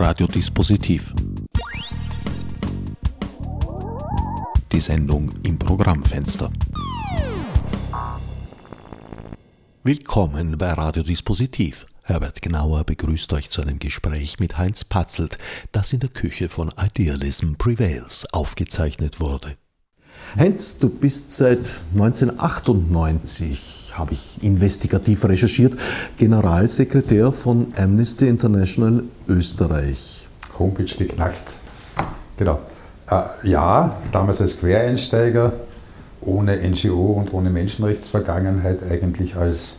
Radiodispositiv. Die Sendung im Programmfenster. Willkommen bei Radiodispositiv. Herbert Gnauer begrüßt euch zu einem Gespräch mit Heinz Patzelt, das in der Küche von Idealism Prevails aufgezeichnet wurde. Heinz, du bist seit 1998, habe ich investigativ recherchiert, Generalsekretär von Amnesty International Österreich. Homepage geknackt. Genau. Äh, ja, damals als Quereinsteiger, ohne NGO und ohne Menschenrechtsvergangenheit eigentlich als,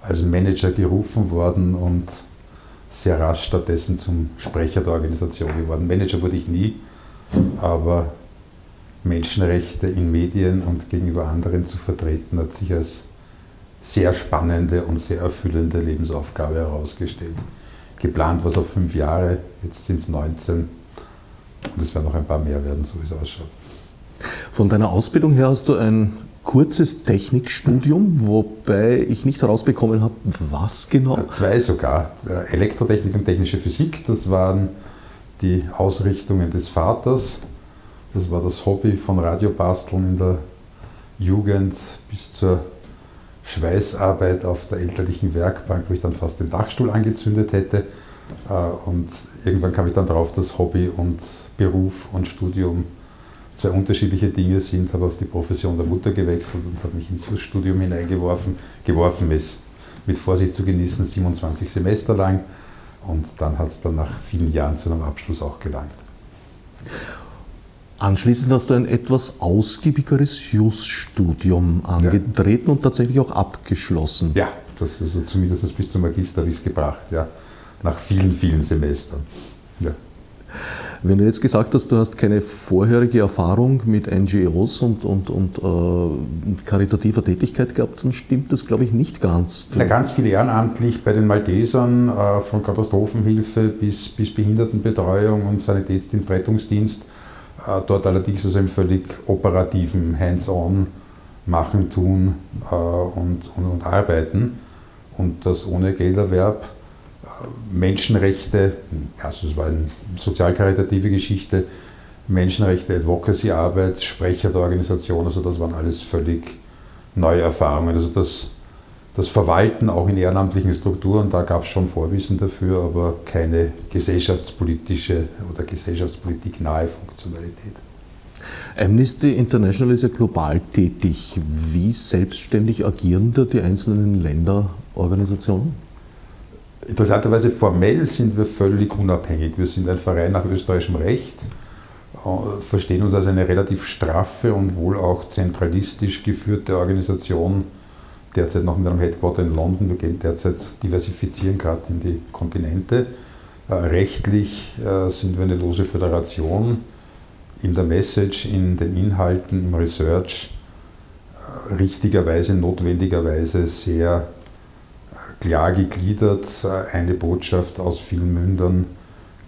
als Manager gerufen worden und sehr rasch stattdessen zum Sprecher der Organisation geworden. Manager wurde ich nie, aber Menschenrechte in Medien und gegenüber anderen zu vertreten, hat sich als sehr spannende und sehr erfüllende Lebensaufgabe herausgestellt. Geplant war es auf fünf Jahre, jetzt sind es 19 und es werden noch ein paar mehr werden, so wie es ausschaut. Von deiner Ausbildung her hast du ein kurzes Technikstudium, wobei ich nicht herausbekommen habe, was genau? Zwei sogar. Elektrotechnik und technische Physik, das waren die Ausrichtungen des Vaters das war das Hobby von Radiobasteln in der Jugend bis zur Schweißarbeit auf der elterlichen Werkbank, wo ich dann fast den Dachstuhl angezündet hätte. Äh, und irgendwann kam ich dann darauf, dass Hobby und Beruf und Studium zwei unterschiedliche Dinge sind, habe auf die Profession der Mutter gewechselt und habe mich ins Studium hineingeworfen. Geworfen ist mit Vorsicht zu genießen, 27 Semester lang. Und dann hat es dann nach vielen Jahren zu einem Abschluss auch gelangt. Anschließend hast du ein etwas ausgiebigeres Jus-Studium angetreten ja. und tatsächlich auch abgeschlossen. Ja, das ist also zumindest bis zum Magister habe ich es gebracht, ja. Nach vielen, vielen Semestern. Ja. Wenn du jetzt gesagt hast, du hast keine vorherige Erfahrung mit NGOs und, und, und äh, karitativer Tätigkeit gehabt, dann stimmt das, glaube ich, nicht ganz. Na, ganz viel ehrenamtlich bei den Maltesern, äh, von Katastrophenhilfe bis, bis Behindertenbetreuung und Sanitätsdienst, Rettungsdienst dort allerdings also im völlig operativen Hands-on machen, tun äh, und, und, und, arbeiten. Und das ohne Gelderwerb. Äh, Menschenrechte, also es war eine sozial-karitative Geschichte, Menschenrechte, Advocacy-Arbeit, Sprecher der Organisation, also das waren alles völlig neue Erfahrungen. Also das das Verwalten auch in ehrenamtlichen Strukturen, da gab es schon Vorwissen dafür, aber keine gesellschaftspolitische oder gesellschaftspolitik nahe Funktionalität. Amnesty International ist ja global tätig. Wie selbstständig agieren da die einzelnen Länderorganisationen? Interessanterweise formell sind wir völlig unabhängig. Wir sind ein Verein nach österreichischem Recht, äh, verstehen uns als eine relativ straffe und wohl auch zentralistisch geführte Organisation derzeit noch mit einem Headquarter in London. Wir gehen derzeit diversifizieren gerade in die Kontinente. Äh, rechtlich äh, sind wir eine lose Föderation. In der Message, in den Inhalten, im Research äh, richtigerweise, notwendigerweise sehr klar gegliedert. Eine Botschaft aus vielen Mündern,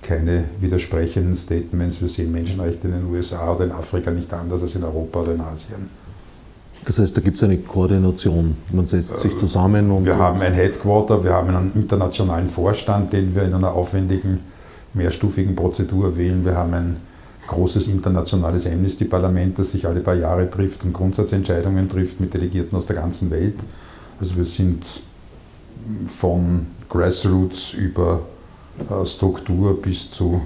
keine widersprechenden Statements. Wir sehen Menschenrechte in den USA oder in Afrika nicht anders als in Europa oder in Asien. Das heißt, da gibt es eine Koordination. Man setzt sich zusammen und. Wir haben ein Headquarter, wir haben einen internationalen Vorstand, den wir in einer aufwendigen, mehrstufigen Prozedur wählen. Wir haben ein großes internationales Amnesty-Parlament, das sich alle paar Jahre trifft und Grundsatzentscheidungen trifft mit Delegierten aus der ganzen Welt. Also wir sind von Grassroots über äh, Struktur bis zu,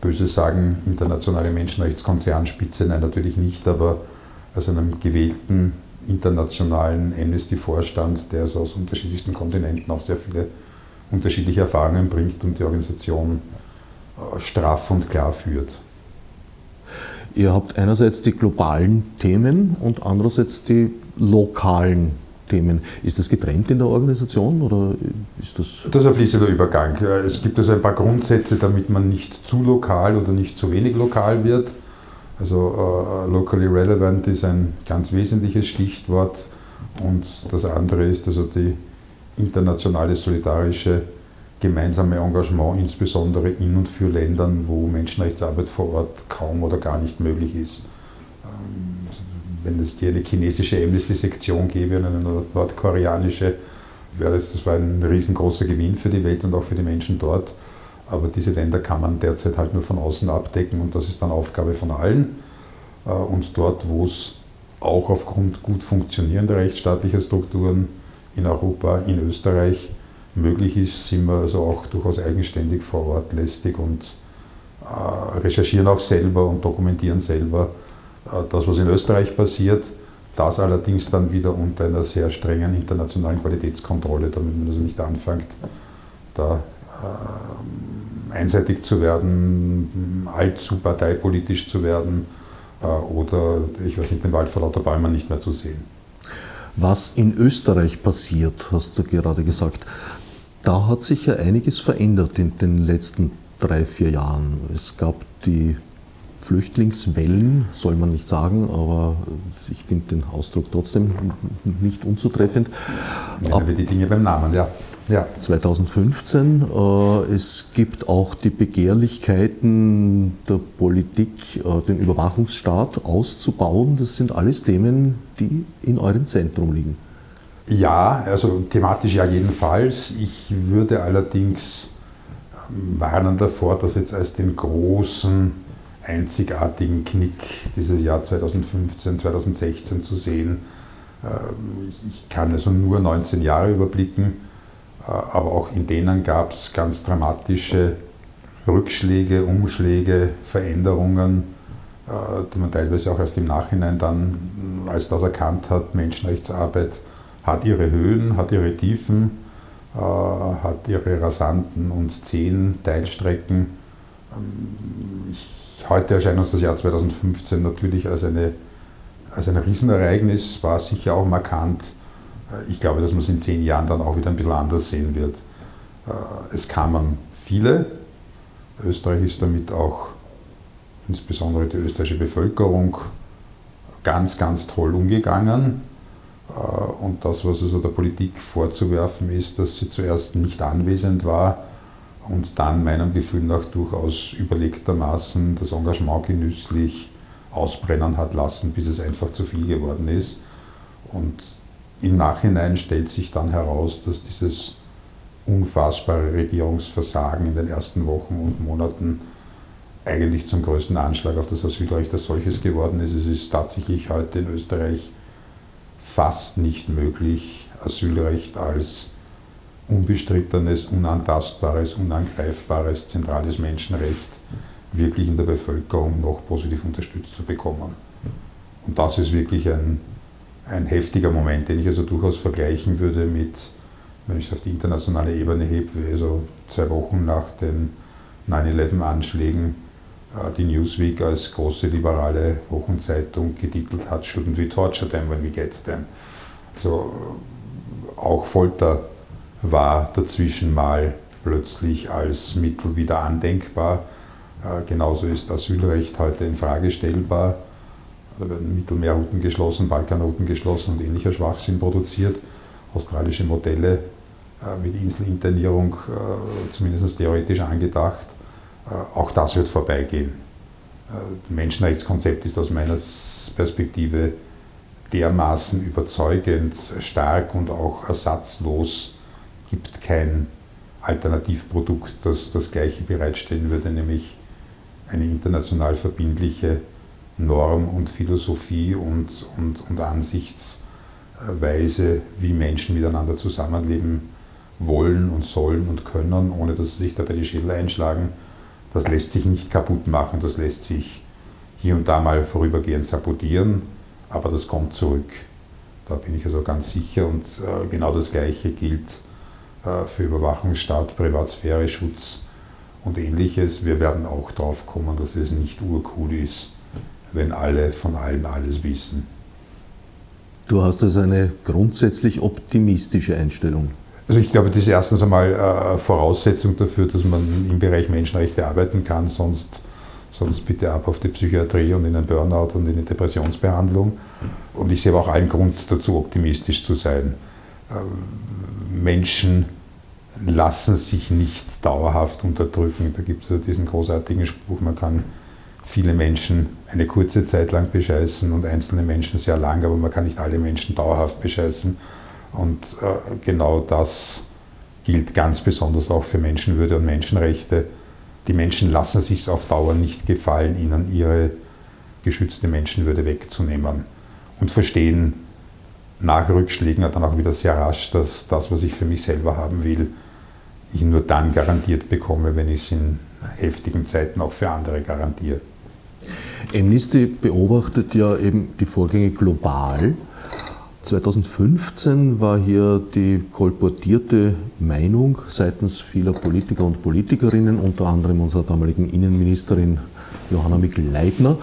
böse sagen, internationale Menschenrechtskonzernspitze, nein, natürlich nicht, aber also einem gewählten internationalen Amnesty-Vorstand, der also aus unterschiedlichsten Kontinenten auch sehr viele unterschiedliche Erfahrungen bringt und die Organisation äh, straff und klar führt. Ihr habt einerseits die globalen Themen und andererseits die lokalen Themen. Ist das getrennt in der Organisation oder ist das? Das ist ein fließender Übergang. Es gibt also ein paar Grundsätze, damit man nicht zu lokal oder nicht zu wenig lokal wird. Also uh, locally relevant ist ein ganz wesentliches Stichwort und das andere ist also die internationale solidarische gemeinsame Engagement, insbesondere in und für Ländern, wo Menschenrechtsarbeit vor Ort kaum oder gar nicht möglich ist. Ähm, wenn es hier eine chinesische Amnesty-Sektion gäbe und eine nordkoreanische, wäre das, das war ein riesengroßer Gewinn für die Welt und auch für die Menschen dort. Aber diese Länder kann man derzeit halt nur von außen abdecken und das ist dann Aufgabe von allen. Äh, und dort, wo es auch aufgrund gut funktionierender rechtsstaatlicher Strukturen in Europa, in Österreich möglich ist, sind wir also auch durchaus eigenständig vor Ort lästig und äh, recherchieren auch selber und dokumentieren selber äh, das, was in Österreich passiert. Das allerdings dann wieder unter einer sehr strengen internationalen Qualitätskontrolle, damit man also nicht anfängt, da äh, einseitig zu werden, allzu parteipolitisch zu werden äh, oder, ich weiß nicht, den Wald vor lauter Bäumen nicht mehr zu sehen. Was in Österreich passiert, hast du gerade gesagt, da hat sich ja einiges verändert in den letzten drei, vier Jahren. Es gab die Flüchtlingswellen, soll man nicht sagen, aber ich finde den Ausdruck trotzdem nicht unzutreffend. Nennen wir die Dinge beim Namen, ja. Ja. 2015, äh, es gibt auch die Begehrlichkeiten der Politik, äh, den Überwachungsstaat auszubauen. Das sind alles Themen, die in eurem Zentrum liegen. Ja, also thematisch ja jedenfalls. Ich würde allerdings ähm, warnen davor, das jetzt als den großen, einzigartigen Knick dieses Jahr 2015, 2016 zu sehen. Ähm, ich kann also nur 19 Jahre überblicken, aber auch in denen gab es ganz dramatische Rückschläge, Umschläge, Veränderungen, äh, die man teilweise auch erst im Nachhinein dann, als das erkannt hat, Menschenrechtsarbeit hat ihre Höhen, hat ihre Tiefen, äh, hat ihre rasanten und zähen Teilstrecken. Ähm, ich, heute erscheint uns das Jahr 2015 natürlich als, eine, als ein Riesenereignis, war sicher auch markant. Äh, ich glaube, dass man es in zehn Jahren dann auch wieder ein bisschen anders sehen wird. Äh, es kamen viele. Österreich ist damit auch insbesondere die österreichische Bevölkerung ganz, ganz toll umgegangen. Äh, und das, was also der Politik vorzuwerfen ist, dass sie zuerst nicht anwesend war und dann meinem Gefühl nach durchaus überlegtermaßen das Engagement genüsslich ausbrennen hat lassen, bis es einfach zu viel geworden ist. Und im Nachhinein stellt sich dann heraus, dass dieses unfassbare Regierungsversagen in den ersten Wochen und Monaten eigentlich zum größten Anschlag auf das Asylrecht als solches geworden ist. Es ist tatsächlich heute in Österreich fast nicht möglich, Asylrecht als unbestrittenes, unantastbares, unangreifbares, zentrales Menschenrecht wirklich in der Bevölkerung noch positiv unterstützt zu bekommen. Und das ist wirklich ein, ein heftiger Moment, den ich also durchaus vergleichen würde mit, wenn ich es auf die internationale Ebene hebe, also zwei Wochen nach den 9-11-Anschlägen äh, die Newsweek als große liberale Wochenzeitung getitelt hat, Shouldn't we torture them when we get them? Also auch Folter war dazwischen mal plötzlich als Mittel wieder andenkbar. Äh, genauso ist Asylrecht heute in Frage stellbar. Mittelmeerrouten geschlossen, Balkanrouten geschlossen und ähnlicher Schwachsinn produziert. Australische Modelle äh, mit Inselinternierung zumindest theoretisch angedacht. Äh, auch das wird vorbeigehen. Äh, Menschenrechtskonzept ist aus meiner Perspektive dermaßen überzeugend, stark und auch ersatzlos, gibt kein Alternativprodukt, das das Gleiche bereitstellen würde, nämlich eine international verbindliche Norm und Philosophie und, und, und Ansichtsweise, wie Menschen miteinander zusammenleben wollen und sollen und können, ohne dass sie sich dabei die Schädel einschlagen das lässt sich nicht kaputt machen, das lässt sich hier und da mal vorübergehend sabotieren, aber das kommt zurück. Da bin ich also ganz sicher und äh, genau das Gleiche gilt äh, für Überwachungsstaat, Privatsphäre, Schutz und ähnliches. Wir werden auch darauf kommen, dass es nicht urcool ist, wenn alle von allem alles wissen. Du hast also eine grundsätzlich optimistische Einstellung. Also ich glaube, das ist erstens einmal äh, Voraussetzung dafür, dass man im Bereich Menschenrechte arbeiten kann, sonst, sonst bitte ab auf die Psychiatrie und in den Burnout und in die Depressionsbehandlung. Und ich sehe aber auch allen Grund dazu, optimistisch zu sein. Ähm, Menschen lassen sich nicht dauerhaft unterdrücken. Da gibt es diesen großartigen Spruch, man kann viele Menschen eine kurze Zeit lang bescheißen und einzelne Menschen sehr lang, aber man kann nicht alle Menschen dauerhaft bescheißen. Und äh, genau das gilt ganz besonders auch für Menschenwürde und Menschenrechte. Die Menschen lassen sich auf Dauer nicht gefallen, ihnen ihre geschützte Menschenwürde wegzunehmen und verstehen nach Rückschlägen dann auch wieder sehr rasch, dass das, was ich für mich selber haben will, ich nur dann garantiert bekomme, wenn ich es in heftigen Zeiten auch für andere garantiere. Amnesty beobachtet ja eben die Vorgänge global. 2015 war hier die kolportierte Meinung seitens vieler Politiker und Politikerinnen, unter anderem unserer damaligen Innenministerin Johanna Mikl-Leitner,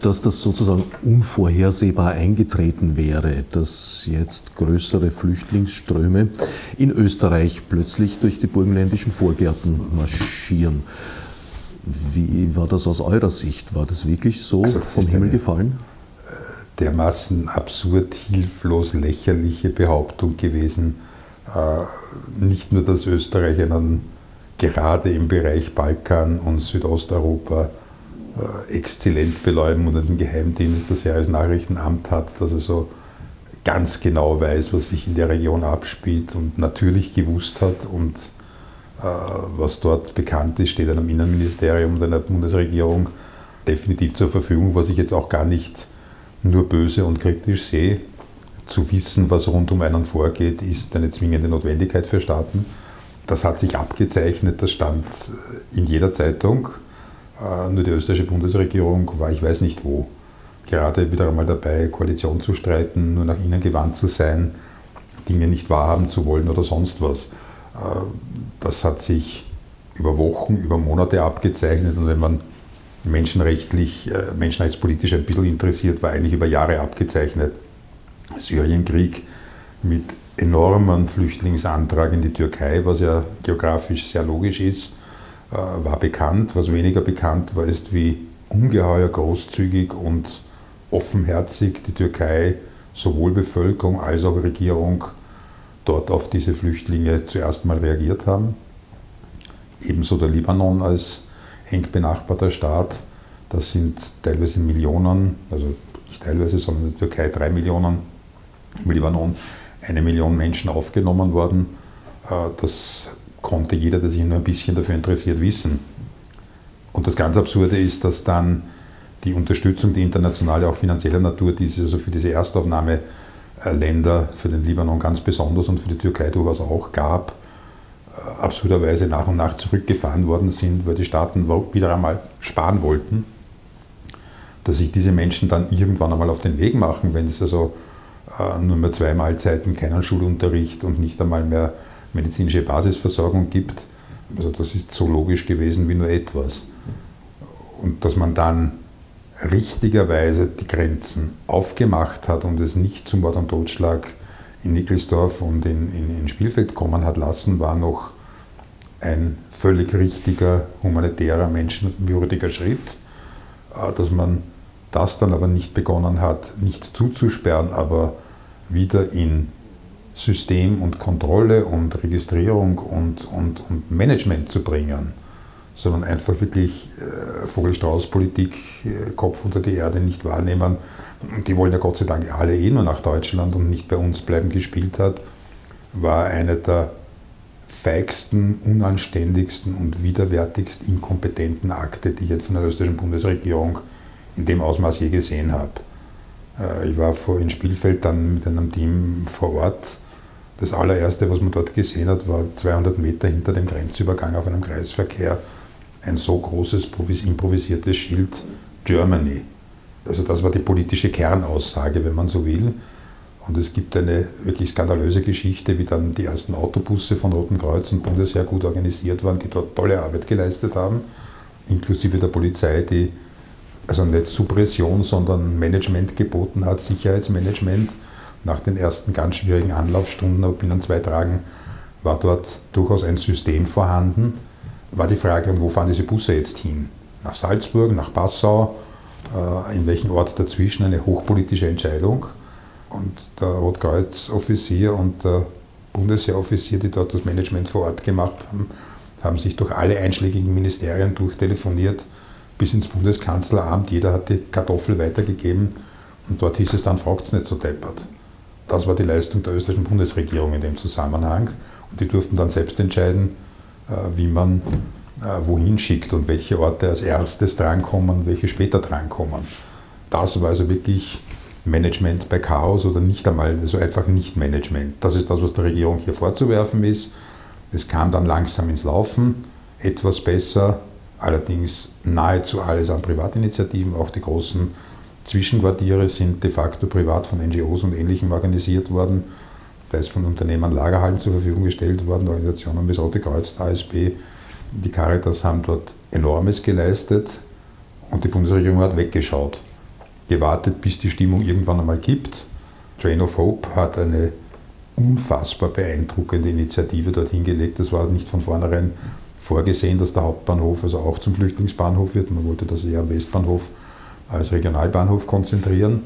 dass das sozusagen unvorhersehbar eingetreten wäre, dass jetzt größere Flüchtlingsströme in Österreich plötzlich durch die burgenländischen Vorgärten marschieren. Wie war das aus eurer Sicht? War das wirklich so also das vom Himmel gefallen? Äh, dermaßen absurd, hilflos, lächerliche Behauptung gewesen. Äh, nicht nur, dass Österreich einen gerade im Bereich Balkan und Südosteuropa äh, exzellent beleumundeten Geheimdienst, das Jahresnachrichtenamt hat, dass er so ganz genau weiß, was sich in der Region abspielt und natürlich gewusst hat und was dort bekannt ist, steht einem Innenministerium und einer Bundesregierung definitiv zur Verfügung, was ich jetzt auch gar nicht nur böse und kritisch sehe. Zu wissen, was rund um einen vorgeht, ist eine zwingende Notwendigkeit für Staaten. Das hat sich abgezeichnet, das stand in jeder Zeitung. Äh, nur die österreichische Bundesregierung war, ich weiß nicht wo, gerade wieder einmal dabei, Koalition zu streiten, nur nach innen gewandt zu sein, Dinge nicht wahrhaben zu wollen oder sonst was. Das hat sich über Wochen, über Monate abgezeichnet und wenn man menschenrechtlich, äh, menschenrechtspolitisch ein bisschen interessiert, war eigentlich über Jahre abgezeichnet. Syrienkrieg mit enormen Flüchtlingsantrag in die Türkei, was ja geografisch sehr logisch ist äh, war bekannt. Was weniger bekannt war, ist, wie ungeheuer großzügig und offenherzig die Türkei sowohl Bevölkerung als auch Regierung dort auf diese Flüchtlinge zuerst mal reagiert haben. Ebenso der Libanon als eng benachbarter Staat. Das sind teilweise Millionen, also nicht teilweise, sondern in der Türkei drei Millionen, im Libanon eine Million Menschen aufgenommen worden. Äh, das konnte jeder, der sich nur ein bisschen dafür interessiert, wissen. Und das ganz Absurde ist, dass dann die Unterstützung, die internationale, auch finanzieller Natur, die also für diese Erstaufnahmeländer, für den Libanon ganz besonders und für die Türkei durchaus auch gab, äh, absurderweise nach und nach zurückgefahren worden sind, weil die Staaten wieder einmal sparen wollten, dass sich diese Menschen dann irgendwann einmal auf den Weg machen, wenn es also äh, nur mehr zwei Mahlzeiten, keinen Schulunterricht und nicht einmal mehr medizinische Basisversorgung gibt. Also das ist so logisch gewesen wie nur etwas. Und dass man dann richtigerweise die Grenzen aufgemacht hat und es nicht zum Mord und Totschlag in Nickelsdorf und in, in, in Spielfeld kommen hat lassen, war noch ein völlig richtiger, humanitärer, menschenwürdiger Schritt. Äh, dass man das dann aber nicht begonnen hat, nicht zuzusperren, aber wieder in System und Kontrolle und Registrierung und, und, und Management zu bringen, sondern einfach wirklich äh, Vogelstrauß-Politik, äh, Kopf unter die Erde nicht wahrnehmen. Die wollen ja Gott sei Dank alle eh nur nach Deutschland und nicht bei uns bleiben gespielt hat, war eine der feigsten, unanständigsten und widerwärtigst inkompetenten Akte, die ich jetzt von der österreichischen Bundesregierung in dem Ausmaß je gesehen habe. Äh, ich war vor in Spielfeld dann mit einem Team vor Ort das allererste, was man dort gesehen hat, war 200 Meter hinter dem Grenzübergang auf einem Kreisverkehr ein so großes improvisiertes Schild Germany. Also das war die politische Kernaussage, wenn man so will. Und es gibt eine wirklich skandalöse Geschichte, wie dann die ersten Autobusse von Roten Kreuz und Bundesheer gut organisiert waren, die dort tolle Arbeit geleistet haben, inklusive der Polizei, die also nicht Suppression, sondern Management geboten hat, Sicherheitsmanagement nach den ersten ganz schwierigen Anlaufstunden, aber binnen zwei Tagen war dort durchaus ein System vorhanden. War die Frage, wo fahren diese Busse jetzt hin? Nach Salzburg, nach Passau, äh, in welchen Ort dazwischen, eine hochpolitische Entscheidung. Und der Rotkreuz-Offizier und der Bundesheeroffizier, die dort das Management vor Ort gemacht haben, haben sich durch alle einschlägigen Ministerien durchtelefoniert bis ins Bundeskanzleramt. Jeder hat die Kartoffel weitergegeben und dort hieß es dann, fragt es nicht so deppert. Das war die Leistung der österreichischen Bundesregierung in dem Zusammenhang. Die durften dann selbst entscheiden, wie man äh, wohin schickt und welche Orte als erstes drankommen, welche später drankommen. Das war also wirklich Management bei Chaos oder nicht einmal, also einfach nicht Management. Das ist das, was der Regierung hier vorzuwerfen ist. Es kam dann langsam ins Laufen, etwas besser, allerdings nahezu alles an Privatinitiativen, auch die großen Zwischenquartiere sind de facto privat von NGOs und Ähnlichem organisiert worden. Ist von Unternehmen Lagerhallen zur Verfügung gestellt worden, Organisationen das Rote Kreuz, der ASB, die Caritas haben dort enormes geleistet und die Bundesregierung hat weggeschaut gewartet, bis die Stimmung irgendwann einmal kippt. Train of Hope hat eine unfassbar beeindruckende Initiative dort hingelegt. Das war nicht von vornherein vorgesehen, dass der Hauptbahnhof also auch zum Flüchtlingsbahnhof wird. Man wollte das eher am Westbahnhof als Regionalbahnhof konzentrieren.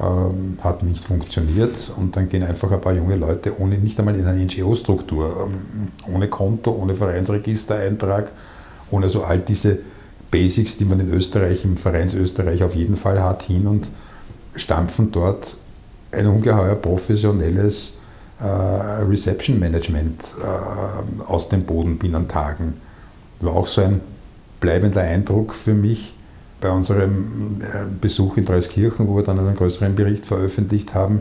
Ähm, hat nicht funktioniert und dann gehen einfach ein paar junge Leute ohne, nicht einmal in eine NGO-Struktur, ähm, ohne Konto, ohne Vereinsregistereintrag, ohne so all diese Basics, die man in Österreich, im Vereinsösterreich auf jeden Fall hat, hin und stampfen dort ein ungeheuer professionelles äh, Reception Management äh, aus dem Boden binnen Tagen. War auch so ein bleibender Eindruck für mich bei unserem äh, Besuch in Dreiskirchen, wo wir dann einen größeren Bericht veröffentlicht haben,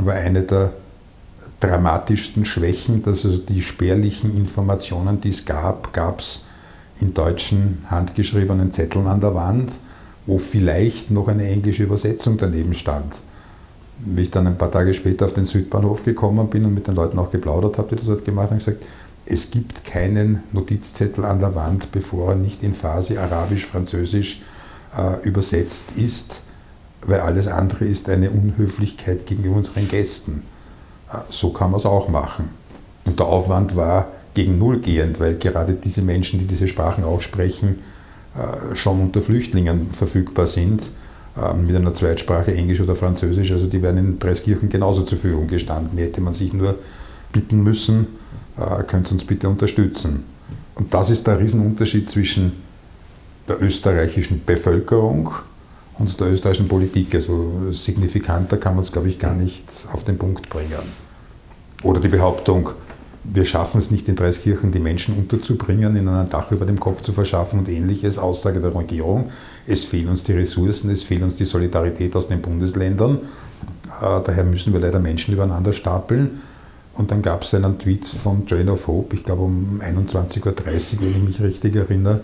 war eine der dramatischsten Schwächen, dass also die spärlichen Informationen, die es gab, gab es in deutschen handgeschriebenen Zetteln an der Wand, wo vielleicht noch eine englische Übersetzung daneben stand. Wie ich dann ein paar Tage später auf den Südbahnhof gekommen bin und mit den Leuten auch geplaudert habe, die das halt gemacht haben, gesagt, es gibt keinen Notizzettel an der Wand, bevor er nicht in Farsi, Arabisch, Französisch äh, übersetzt ist, weil alles andere ist eine Unhöflichkeit gegenüber unseren Gästen. Äh, so kann man es auch machen. Und der Aufwand war gegen Null gehend, weil gerade diese Menschen, die diese Sprachen auch sprechen, äh, schon unter Flüchtlingen verfügbar sind, äh, mit einer Zweitsprache Englisch oder Französisch. Also die werden in Dreiskirchen genauso zur Verfügung gestanden. Hier hätte man sich nur bitten müssen, äh, könnt ihr uns bitte unterstützen. Und das ist der Riesenunterschied zwischen der österreichischen Bevölkerung und der österreichischen Politik. Also signifikanter kann man es, glaube ich, gar nicht auf den Punkt bringen. Oder die Behauptung, wir schaffen es nicht in Dreiskirchen, die Menschen unterzubringen, ihnen ein Dach über dem Kopf zu verschaffen und ähnliches, Aussage der Regierung. Es fehlen uns die Ressourcen, es fehlt uns die Solidarität aus den Bundesländern. Äh, daher müssen wir leider Menschen übereinander stapeln. Und dann gab es einen Tweet von Train of Hope, ich glaube um 21.30 Uhr, wenn ich mich richtig erinnere.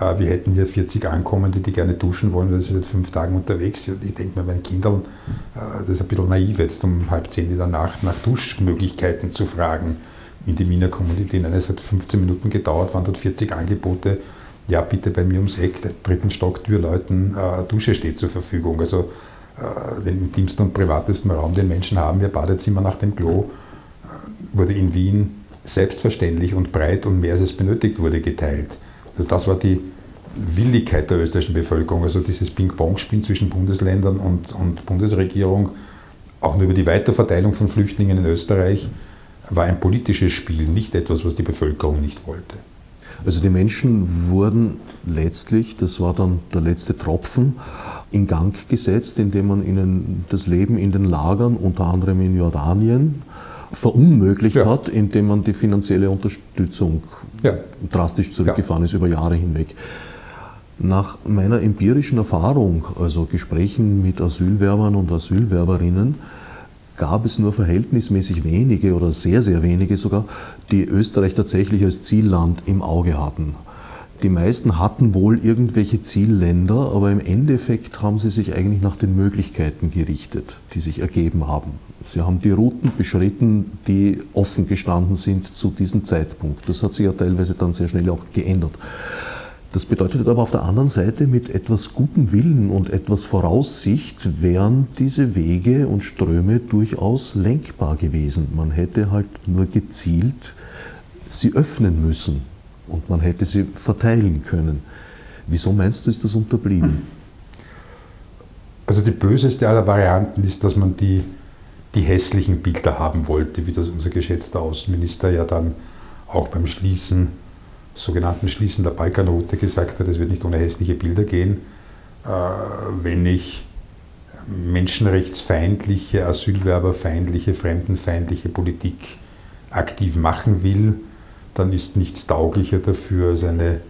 Äh, wir hätten hier 40 Ankommende, die gerne duschen wollen, weil sie seit fünf Tagen unterwegs sind. Ich denke mir, meinen Kindern, äh, das ist ein bisschen naiv, jetzt um halb zehn in der Nacht nach Duschmöglichkeiten zu fragen in die Wiener Kommunität. Es hat 15 Minuten gedauert, waren dort 40 Angebote. Ja, bitte bei mir ums Eck, dritten Stock, Türleuten, äh, Dusche steht zur Verfügung. Also äh, den intimsten und privatesten Raum, den Menschen haben, wir Badezimmer nach dem Klo, wurde in Wien selbstverständlich und breit und mehr als es benötigt wurde geteilt. Also das war die Willigkeit der österreichischen Bevölkerung, also dieses Ping-Pong-Spiel zwischen Bundesländern und, und Bundesregierung, auch nur über die Weiterverteilung von Flüchtlingen in Österreich war ein politisches Spiel, nicht etwas, was die Bevölkerung nicht wollte. Also die Menschen wurden letztlich, das war dann der letzte Tropfen, in Gang gesetzt, indem man ihnen das Leben in den Lagern, unter anderem in Jordanien, verunmöglicht ja. hat, indem man die finanzielle Unterstützung ja. drastisch zurückgefahren ja. ist über Jahre hinweg. Nach meiner empirischen Erfahrung, also Gesprächen mit Asylwerbern und Asylwerberinnen, gab es nur verhältnismäßig wenige oder sehr, sehr wenige sogar, die Österreich tatsächlich als Zielland im Auge hatten. Die meisten hatten wohl irgendwelche Zielländer, aber im Endeffekt haben sie sich eigentlich nach den Möglichkeiten gerichtet, die sich ergeben haben. Sie haben die Routen beschritten, die offen gestanden sind zu diesem Zeitpunkt. Das hat sich ja teilweise dann sehr schnell auch geändert. Das bedeutet aber auf der anderen Seite, mit etwas gutem Willen und etwas Voraussicht wären diese Wege und Ströme durchaus lenkbar gewesen. Man hätte halt nur gezielt sie öffnen müssen und man hätte sie verteilen können. Wieso meinst du, ist das unterblieben? Also die böseste aller Varianten ist, dass man die, die hässlichen Bilder haben wollte, wie das unser geschätzter Außenminister ja dann auch beim Schließen sogenannten Schließen der Balkanroute gesagt hat, es wird nicht ohne hässliche Bilder gehen, äh, wenn ich menschenrechtsfeindliche, asylwerberfeindliche, fremdenfeindliche Politik aktiv machen will, dann ist nichts tauglicher dafür als eine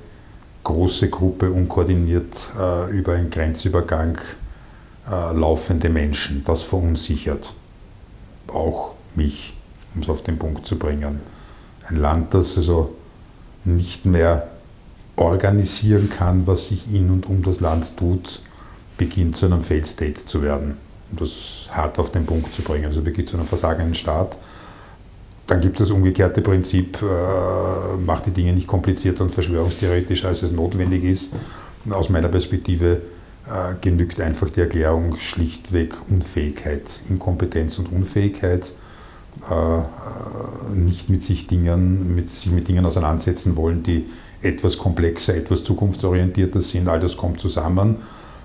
große Gruppe unkoordiniert äh, über einen Grenzübergang äh, laufende Menschen. Das verunsichert auch mich, um es auf den Punkt zu bringen. Ein Land, das also nicht mehr organisieren kann, was sich in und um das Land tut, beginnt zu einem Failed State zu werden. Um das hart auf den Punkt zu bringen. Also beginnt zu einem versagenden Staat. Dann gibt es das umgekehrte Prinzip, äh, macht die Dinge nicht komplizierter und verschwörungstheoretisch, als es notwendig ist. Aus meiner Perspektive äh, genügt einfach die Erklärung schlichtweg Unfähigkeit, Inkompetenz und Unfähigkeit, äh, äh, nicht mit sich, Dingen, mit sich mit Dingen auseinandersetzen wollen, die etwas komplexer, etwas zukunftsorientierter sind. All das kommt zusammen.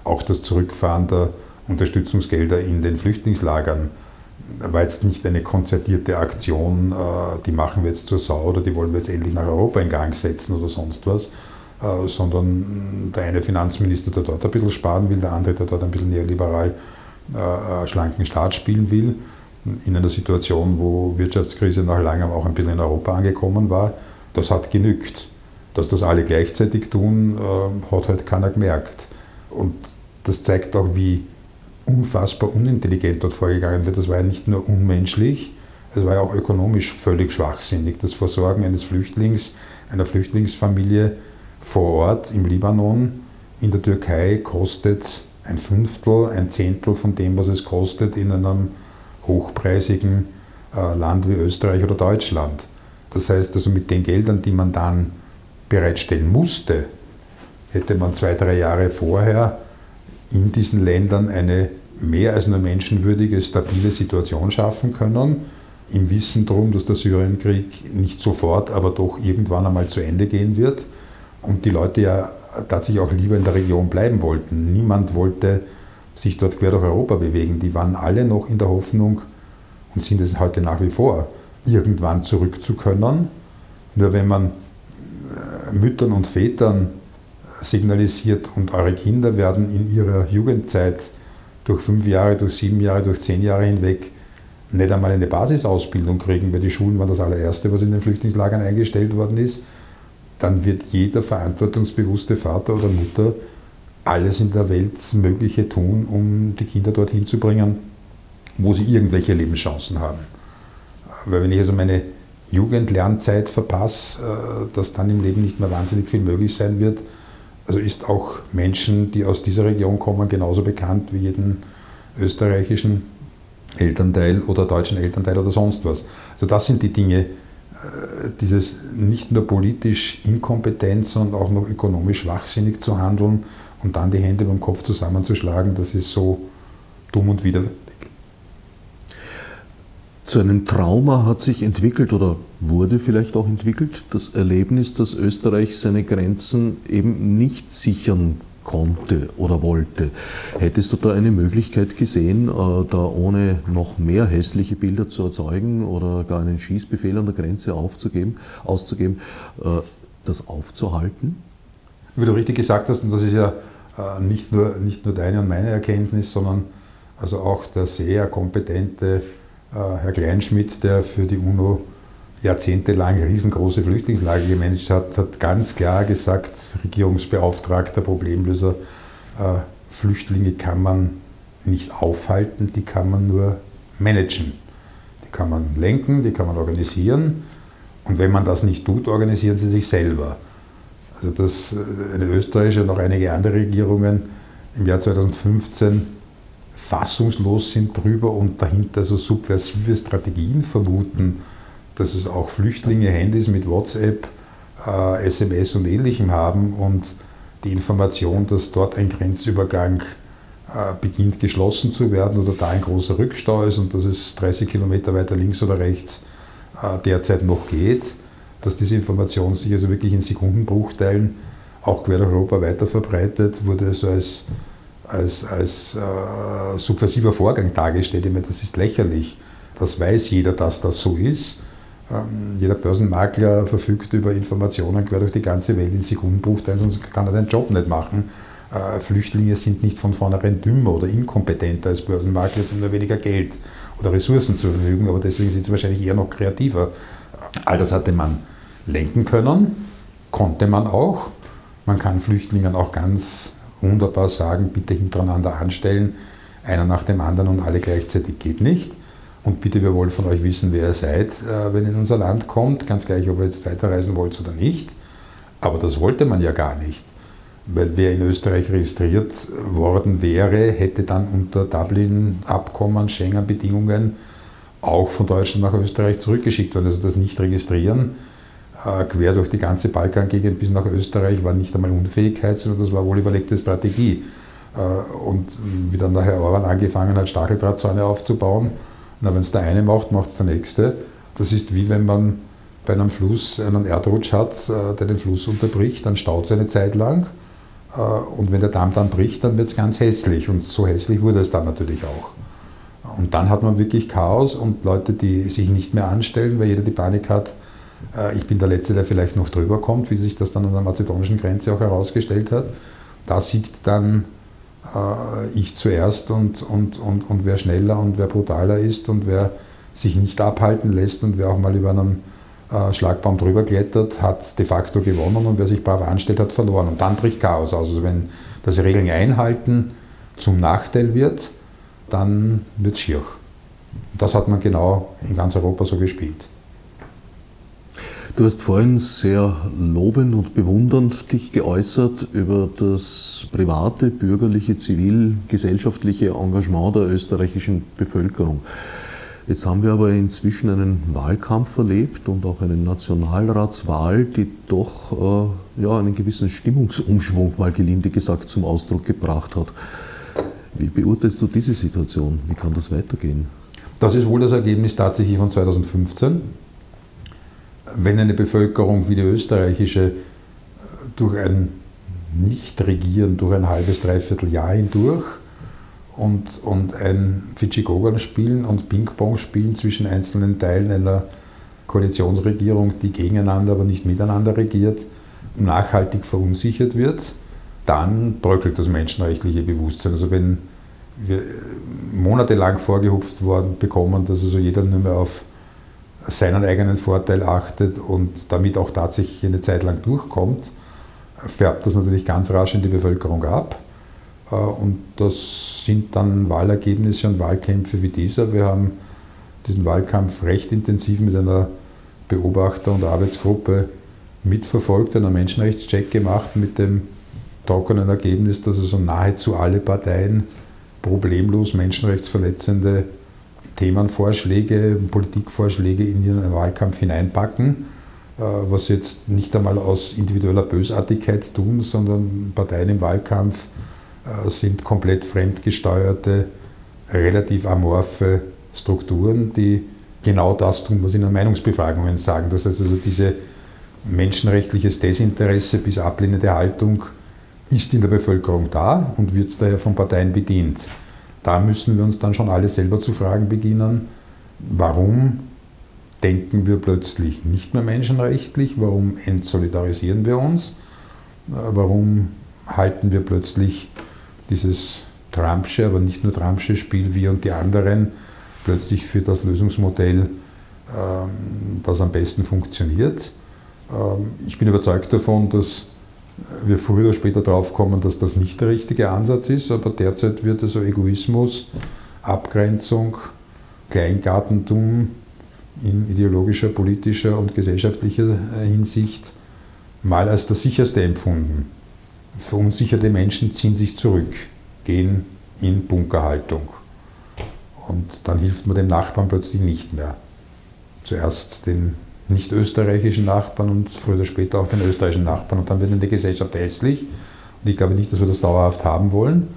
Auch das Zurückfahren der Unterstützungsgelder in den Flüchtlingslagern war jetzt nicht eine konzertierte Aktion, die machen wir jetzt zur Sau oder die wollen wir jetzt endlich nach Europa in Gang setzen oder sonst was, äh, sondern der eine Finanzminister, der dort ein bisschen sparen will, der andere, der dort ein bisschen neoliberal äh, äh, schlanken Staat spielen will, in einer Situation, wo Wirtschaftskrise nach langem auch ein bisschen in Europa angekommen war, das hat genügt. Dass das alle gleichzeitig tun, hat halt keiner gemerkt. Und das zeigt auch, wie unfassbar unintelligent dort vorgegangen wird. Das war ja nicht nur unmenschlich, es war ja auch ökonomisch völlig schwachsinnig. Das Versorgen eines Flüchtlings, einer Flüchtlingsfamilie vor Ort im Libanon, in der Türkei kostet ein Fünftel, ein Zehntel von dem, was es kostet in einem hochpreisigen äh, Land wie Österreich oder Deutschland. Das heißt also mit den Geldern, die man dann bereitstellen musste, hätte man zwei, drei Jahre vorher in diesen Ländern eine mehr als nur menschenwürdige, stabile Situation schaffen können, im Wissen darum, dass der Syrienkrieg nicht sofort, aber doch irgendwann einmal zu Ende gehen wird und die Leute ja tatsächlich auch lieber in der Region bleiben wollten. Niemand wollte sich dort quer durch Europa bewegen. Die waren alle noch in der Hoffnung und sind es heute nach wie vor, irgendwann zurück zu können. Nur wenn man äh, Müttern und Vätern signalisiert und eure Kinder werden in ihrer Jugendzeit durch fünf Jahre, durch sieben Jahre, durch zehn Jahre hinweg nicht einmal eine Basisausbildung kriegen, weil die Schulen waren das allererste, was in den Flüchtlingslagern eingestellt worden ist dann wird jeder verantwortungsbewusste Vater oder Mutter alles in der Welt Mögliche tun, um die Kinder dorthin zu bringen, wo sie irgendwelche Lebenschancen haben. Weil wenn ich also meine Jugendlernzeit verpasse, äh, dass dann im Leben nicht mehr wahnsinnig viel möglich sein wird, also ist auch Menschen, die aus dieser Region kommen, genauso bekannt wie jeden österreichischen Elternteil oder deutschen Elternteil oder sonst was. Also das sind die Dinge, äh, dieses nicht nur politisch inkompetent, sondern auch noch ökonomisch schwachsinnig zu handeln und dann die Hände beim Kopf zusammenzuschlagen, das ist so dumm und widerwärtig. Zu einem Trauma hat sich entwickelt oder wurde vielleicht auch entwickelt das Erlebnis, dass Österreich seine Grenzen eben nicht sichern konnte oder wollte. Hättest du da eine Möglichkeit gesehen, äh, da ohne noch mehr hässliche Bilder zu erzeugen oder gar einen Schießbefehl an der Grenze aufzugeben, auszugeben, äh, das aufzuhalten? Wie du richtig gesagt hast, und das ist ja äh, nicht nur, nicht nur deine und meine Erkenntnis, sondern also auch der sehr kompetente Herr Kleinschmidt, der für die UNO jahrzehntelang riesengroße Flüchtlingslager gemanagt hat, hat ganz klar gesagt, Regierungsbeauftragter, Problemlöser, äh, Flüchtlinge kann man nicht aufhalten, die kann man nur managen. Die kann man lenken, die kann man organisieren. Und wenn man das nicht tut, organisieren sie sich selber. Also dass äh, eine österreichische und auch einige andere Regierungen im Jahr 2015 fassungslos sind drüber und dahinter so subversive Strategien vermuten, dass es auch Flüchtlinge Handys mit WhatsApp, äh, SMS und ähnlichem haben und die Information, dass dort ein Grenzübergang äh, beginnt geschlossen zu werden oder da ein großer Rückstau ist und dass es 30 Kilometer weiter links oder rechts äh, derzeit noch geht, dass diese Information sich also wirklich in Sekundenbruchteilen auch quer durch Europa weiter verbreitet, wurde so als, als, als äh, subversiver Vorgang dargestellt. Ich meine, das ist lächerlich. Das weiß jeder, dass das so ist. Ähm, jeder Börsenmakler verfügt über Informationen quer durch die ganze Welt in Sekundenbruchteilen, sonst kann er seinen Job nicht machen. Äh, Flüchtlinge sind nicht von vornherein dümmer oder inkompetenter als Börsenmakler, sie nur weniger Geld oder Ressourcen zur Verfügung, aber deswegen sind sie wahrscheinlich eher noch kreativer All das hatte man lenken können, konnte man auch. Man kann Flüchtlingen auch ganz wunderbar sagen, bitte hintereinander anstellen, einer nach dem anderen und alle gleichzeitig geht nicht. Und bitte, wir wollen von euch wissen, wer ihr seid, äh, wenn ihr in unser Land kommt, ganz gleich, ob ihr jetzt weiterreisen wollt oder nicht. Aber das wollte man ja gar nicht. Weil wer in Österreich registriert worden wäre, hätte dann unter Dublin-Abkommen, Schengen-Bedingungen auch von Deutschland nach Österreich zurückgeschickt worden. Also das Nicht-Registrieren äh, quer durch die ganze Balkangegend bis nach Österreich war nicht einmal Unfähigkeit, sondern das war wohl überlegte Strategie. Äh, und wie dann der Herr Orban angefangen hat, Stacheldrahtzäune aufzubauen, wenn es der eine macht, macht es der nächste. Das ist wie wenn man bei einem Fluss einen Erdrutsch hat, äh, der den Fluss unterbricht, dann staut es eine Zeit lang äh, und wenn der Damm dann bricht, dann wird es ganz hässlich. Und so hässlich wurde es dann natürlich auch. Und dann hat man wirklich Chaos und Leute, die sich nicht mehr anstellen, weil jeder die Panik hat, äh, ich bin der Letzte, der vielleicht noch drüber kommt, wie sich das dann an der mazedonischen Grenze auch herausgestellt hat. Da siegt dann ich zuerst und, und, und, und wer schneller und wer brutaler ist und wer sich nicht abhalten lässt und wer auch mal über einen äh, Schlagbaum drüber klettert, hat de facto gewonnen und wer sich brav anstellt, hat verloren. Und dann bricht Chaos aus. Also wenn das Regeln einhalten zum Nachteil wird, dann wird es schier. Das hat man genau in ganz Europa so gespielt. Du hast vorhin sehr lobend und bewundernd dich geäußert über das private, bürgerliche, zivilgesellschaftliche Engagement der österreichischen Bevölkerung. Jetzt haben wir aber inzwischen einen Wahlkampf erlebt und auch eine Nationalratswahl, die doch äh, ja, einen gewissen Stimmungsumschwung, mal gelinde gesagt, zum Ausdruck gebracht hat. Wie beurteilst du diese Situation? Wie kann das weitergehen? Das ist wohl das Ergebnis tatsächlich von 2015. Wenn eine Bevölkerung wie die österreichische durch ein Nicht-Regieren, durch ein halbes, dreiviertel Jahr hindurch und, und ein Fidschi-Gogan spielen und Ping-Pong spielen zwischen einzelnen Teilen einer Koalitionsregierung, die gegeneinander, aber nicht miteinander regiert, nachhaltig verunsichert wird, dann bröckelt das menschenrechtliche Bewusstsein. Also wenn wir monatelang vorgehupft worden bekommen, dass also jeder nur mehr auf seinen eigenen Vorteil achtet und damit auch tatsächlich eine Zeit lang durchkommt, färbt das natürlich ganz rasch in die Bevölkerung ab. Äh, und das sind dann Wahlergebnisse und Wahlkämpfe wie dieser. Wir haben diesen Wahlkampf recht intensiv mit einer Beobachter- und Arbeitsgruppe mitverfolgt, einen Menschenrechtscheck gemacht mit dem trockenen Ergebnis, dass also nahezu alle Parteien problemlos menschenrechtsverletzende Themenvorschläge, Politikvorschläge in ihren Wahlkampf hineinpacken, äh, was jetzt nicht einmal aus individueller Bösartigkeit tun, sondern Parteien im Wahlkampf äh, sind komplett fremdgesteuerte, relativ amorphe Strukturen, die genau das tun, was in den Meinungsbefragungen sagen. Das heißt also, diese menschenrechtliches Desinteresse bis ablehnende Haltung ist in der Bevölkerung da und wird daher von Parteien bedient. Da müssen wir uns dann schon alle selber zu fragen beginnen, warum denken wir plötzlich nicht mehr menschenrechtlich, warum entsolidarisieren wir uns, äh, warum halten wir plötzlich dieses Trumpsche, aber nicht nur Trumpsche Spiel, wir und die anderen, plötzlich für das Lösungsmodell, ähm, das am besten funktioniert. Ähm, ich bin überzeugt davon, dass wir früher oder später drauf kommen, dass das nicht der richtige Ansatz ist, aber derzeit wird also Egoismus, Abgrenzung, Kleingartentum in ideologischer, politischer und gesellschaftlicher Hinsicht mal als das sicherste empfunden. Verunsicherte Menschen ziehen sich zurück, gehen in Bunkerhaltung. Und dann hilft man dem Nachbarn plötzlich nicht mehr. Zuerst den nicht österreichischen Nachbarn und früher oder später auch den österreichischen Nachbarn. Und dann wird die Gesellschaft hässlich. Und ich glaube nicht, dass wir das dauerhaft haben wollen.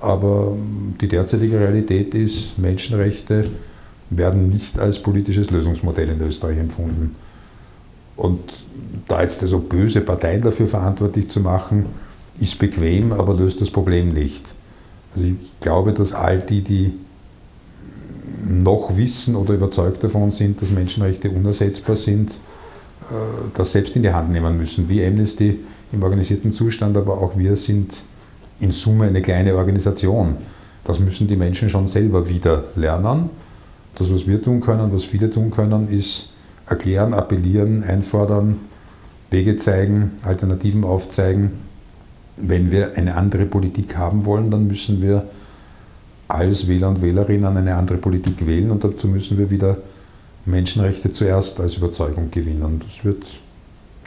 Aber die derzeitige Realität ist, Menschenrechte werden nicht als politisches Lösungsmodell in Österreich empfunden. Und da jetzt so böse Parteien dafür verantwortlich zu machen, ist bequem, aber löst das Problem nicht. Also ich glaube, dass all die, die noch wissen oder überzeugt davon sind, dass Menschenrechte unersetzbar sind, äh, das selbst in die Hand nehmen müssen, wie Amnesty im organisierten Zustand, aber auch wir sind in Summe eine kleine Organisation. Das müssen die Menschen schon selber wieder lernen. Das, was wir tun können, was viele tun können, ist erklären, appellieren, einfordern, Wege zeigen, Alternativen aufzeigen. Wenn wir eine andere Politik haben wollen, dann müssen wir als Wähler und Wählerinnen eine andere Politik wählen und dazu müssen wir wieder Menschenrechte zuerst als Überzeugung gewinnen. Das wird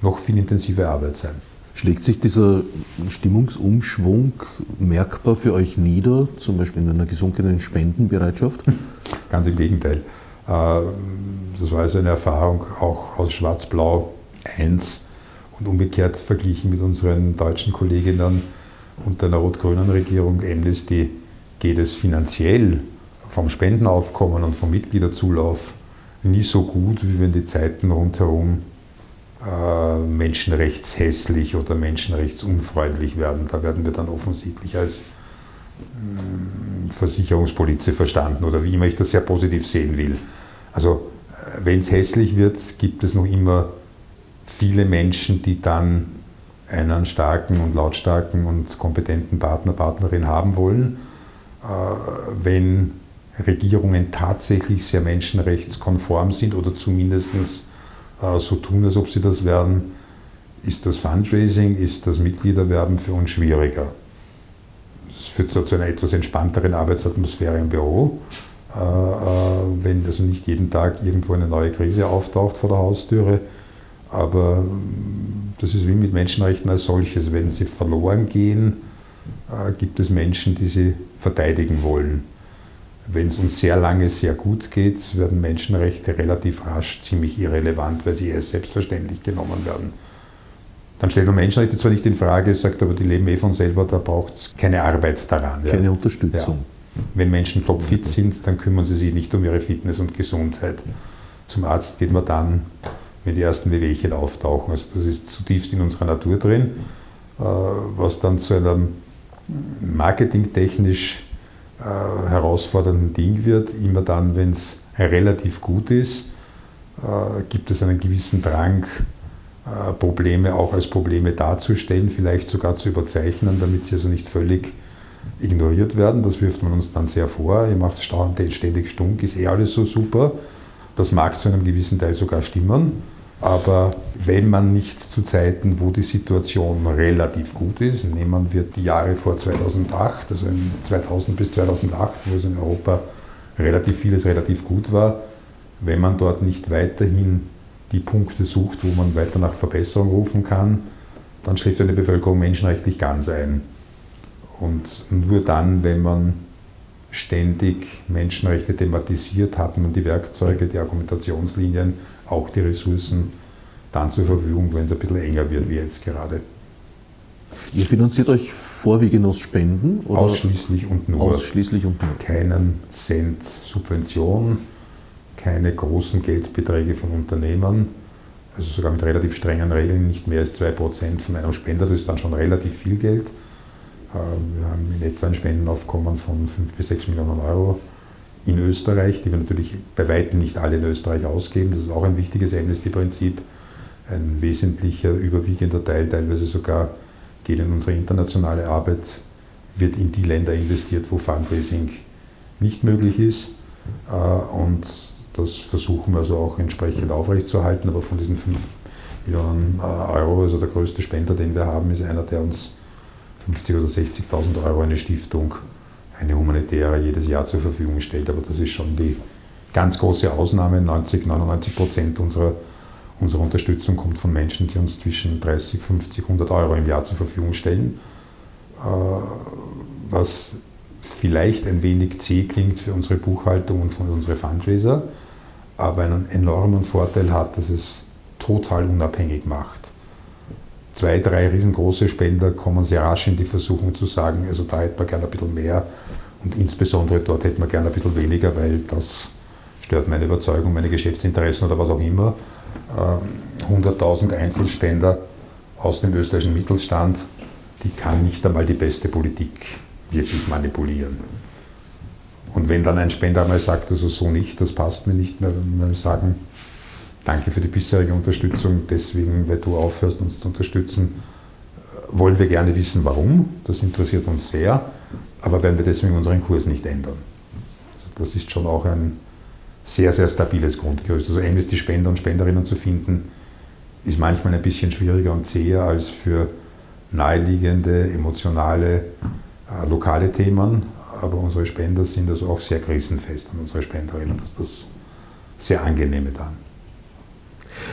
noch viel intensive Arbeit sein. Schlägt sich dieser Stimmungsumschwung merkbar für euch nieder, zum Beispiel in einer gesunkenen Spendenbereitschaft? Ganz im Gegenteil. Äh, das war also eine Erfahrung auch aus Schwarz-Blau 1 und umgekehrt verglichen mit unseren deutschen Kolleginnen unter einer rot-grünen Regierung Amnesty geht es finanziell vom Spendenaufkommen und vom Mitgliederzulauf nie so gut, wie wenn die Zeiten rundherum äh, menschenrechtshässlich oder menschenrechtsunfreundlich werden. Da werden wir dann offensichtlich als äh, Versicherungspolizei verstanden oder wie immer ich das sehr positiv sehen will. Also äh, wenn es hässlich wird, gibt es noch immer viele Menschen, die dann einen starken und lautstarken und kompetenten Partner, Partnerin haben wollen. Äh, wenn Regierungen tatsächlich sehr menschenrechtskonform sind oder zumindest äh, so tun, als ob sie das werden, ist das Fundraising, ist das Mitgliederwerben für uns schwieriger. Es führt zu einer etwas entspannteren Arbeitsatmosphäre im Büro, äh, wenn also nicht jeden Tag irgendwo eine neue Krise auftaucht vor der Haustüre. Aber das ist wie mit Menschenrechten als solches. Wenn sie verloren gehen, gibt es Menschen, die sie verteidigen wollen wenn es uns sehr lange sehr gut geht, werden Menschenrechte relativ rasch ziemlich irrelevant, weil sie als selbstverständlich genommen werden. Dann stellt man Menschenrechte zwar nicht in Frage, sagt aber, die leben eh von selber, da braucht es keine Arbeit daran. Keine ja. Unterstützung. Ja. Wenn Menschen topfit sind, dann kümmern sie sich nicht um ihre Fitness und Gesundheit. Zum Arzt geht man dann, wenn die ersten Wehwehchen auftauchen. Also das ist zutiefst in unserer Natur drin, äh, was dann zu einem marketingtechnisch äh, herausfordernden Ding wird. Immer dann, wenn es relativ gut ist, äh, gibt es einen gewissen Drang, äh, Probleme auch als Probleme darzustellen, vielleicht sogar zu überzeichnen, damit sie also nicht völlig ignoriert werden. Das wirft man uns dann sehr vor. Ihr macht es ständig stunk, ist eh alles so super. Das mag zu einem gewissen Teil sogar stimmen. Aber wenn man nicht zu Zeiten, wo die Situation relativ gut ist, nehmen wir die Jahre vor 2008, also 2000 bis 2008, wo es in Europa relativ vieles relativ gut war, wenn man dort nicht weiterhin die Punkte sucht, wo man weiter nach Verbesserung rufen kann, dann schläft eine Bevölkerung menschenrechtlich ganz ein. Und nur dann, wenn man ständig Menschenrechte thematisiert, hat man die Werkzeuge, die Argumentationslinien, auch die Ressourcen dann zur Verfügung, wenn es ein bisschen enger wird, wie jetzt gerade. Ihr finanziert euch vorwiegend aus Spenden? Oder? Ausschließlich und nur. Ausschließlich und nur. Keinen Cent Subvention, keine großen Geldbeträge von Unternehmern, also sogar mit relativ strengen Regeln, nicht mehr als 2% von einem Spender, das ist dann schon relativ viel Geld. Äh, wir haben in etwa ein Spendenaufkommen von 5 bis 6 Millionen Euro in Österreich, die wir natürlich bei weitem nicht alle in Österreich ausgeben. Das ist auch ein wichtiges Amnesty-Prinzip. Ein wesentlicher, überwiegender Teil, teilweise sogar geht in unsere internationale Arbeit, wird in die Länder investiert, wo Fundraising nicht möglich ist. Äh, und das versuchen wir also auch entsprechend aufrechtzuerhalten. Aber von diesen 5 Millionen äh, Euro, also der größte Spender, den wir haben, ist einer, der uns 50.000 oder 60.000 Euro eine Stiftung eine humanitäre jedes Jahr zur Verfügung stellt. Aber das ist schon die ganz große Ausnahme. 90, 99 Prozent unserer, unserer Unterstützung kommt von Menschen, die uns zwischen 30, 50, 100 Euro im Jahr zur Verfügung stellen. Äh, was vielleicht ein wenig zäh klingt für unsere Buchhaltung und für unsere Fundraiser, aber einen enormen Vorteil hat, dass es total unabhängig macht zwei, drei riesengroße Spender kommen sehr rasch in die Versuchung zu sagen, also da hätte man gerne ein bisschen mehr und insbesondere dort hätte man gerne ein bisschen weniger, weil das stört meine Überzeugung, meine Geschäftsinteressen oder was auch immer. 100.000 ähm, Einzelspender aus dem österreichischen Mittelstand, die kann nicht einmal die beste Politik wirklich manipulieren. Und wenn dann ein Spender einmal sagt, also so nicht, das passt mir nicht mehr, wir sagen, Danke für die bisherige Unterstützung. Deswegen, weil du aufhörst, uns zu unterstützen, äh, wollen wir gerne wissen, warum. Das interessiert uns sehr. Aber werden wir deswegen unseren Kurs nicht ändern. Also das ist schon auch ein, sehr, sehr stabiles Grundgerüst. Also MSD-Spender und Spenderinnen zu finden, ist manchmal ein bisschen schwieriger und zäher als für naheliegende, emotionale, äh, lokale Themen. Aber unsere Spender sind also auch sehr krisenfest und unsere Spenderinnen. Das ist das sehr angenehme dann.